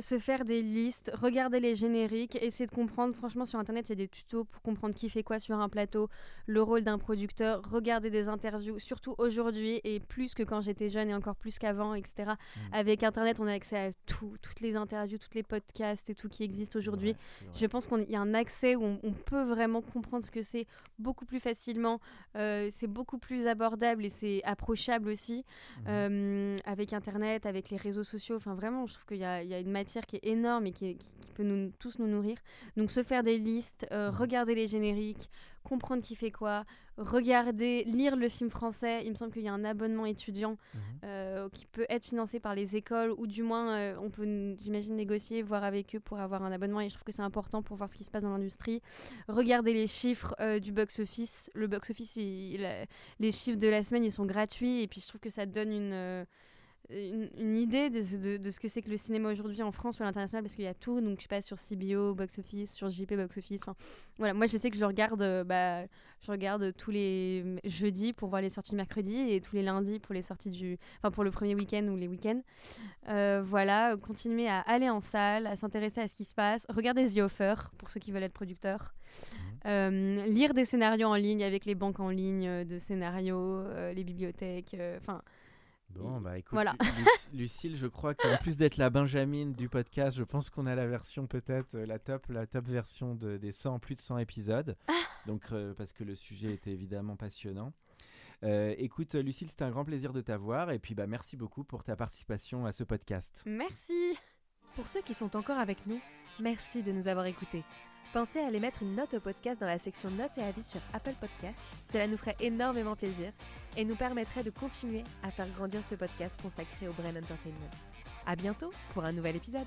se faire des listes, regarder les génériques, essayer de comprendre. Franchement, sur Internet, il y a des tutos pour comprendre qui fait quoi sur un plateau, le rôle d'un producteur, regarder des interviews, surtout aujourd'hui et plus que quand j'étais jeune et encore plus qu'avant, etc. Avec Internet, on a accès à tout, toutes les interviews, tous les podcasts et tout qui existent aujourd'hui. Ouais. Je pense qu'il y a un accès où on, on peut vraiment comprendre ce que c'est beaucoup plus facilement. Euh, c'est beaucoup plus abordable et c'est approchable aussi Mhm. euh, avec Internet, avec les réseaux sociaux. Enfin, vraiment, je trouve qu'il y, a y a une matière qui est énorme et qui, est- qui- qui peut nous, tous nous nourrir. Donc, se faire des listes, euh, Mhm. regarder les génériques, comprendre qui fait quoi, regarder, lire le film français. Il me semble qu'il y a un abonnement étudiant Mhm. euh, qui peut être financé par les écoles ou du moins euh, on peut, j'imagine, négocier, voir avec eux pour avoir un abonnement et je trouve que c'est important pour voir ce qui se passe dans l'industrie. Regarder les chiffres euh, du box-office. Le box-office, il- il les chiffres de la semaine, ils sont gratuits et puis je trouve que ça donne une... une, une idée de, de- de ce que c'est que le cinéma aujourd'hui en France ou à l'international parce qu'il y a tout. Donc je sais pas sur CBO box office sur JP box office enfin voilà. Moi je sais que je regarde euh, bah, je regarde tous les jeudis pour voir les sorties mercredi et tous les lundis pour les sorties du enfin pour le premier week-end ou les week-ends. Euh, voilà continuer à aller en salle à s'intéresser à ce qui se passe regarder The Offer pour ceux qui veulent être producteurs. Euh, lire des scénarios en ligne avec les banques en ligne de scénarios les bibliothèques enfin Bon, bah écoute, Voilà. Lu- Luc- [laughs] Lucille, je crois qu'en plus d'être la Benjamin du podcast, je pense qu'on a la version peut-être, euh, la top, la top version de, des 100, plus de 100 épisodes. [laughs] Donc, euh, parce que le sujet était évidemment passionnant. Euh, écoute, Lucille, c'était un grand plaisir de t'avoir. Et puis, bah, merci beaucoup pour ta participation à ce podcast. merci Pour ceux qui sont encore avec nous, merci de nous avoir écoutés. Pensez à aller mettre une note au podcast dans la section notes et avis sur Apple Podcast. Cela nous ferait énormément plaisir et nous permettrait de continuer à faire grandir ce podcast consacré au Brain Entertainment. À bientôt pour un nouvel épisode.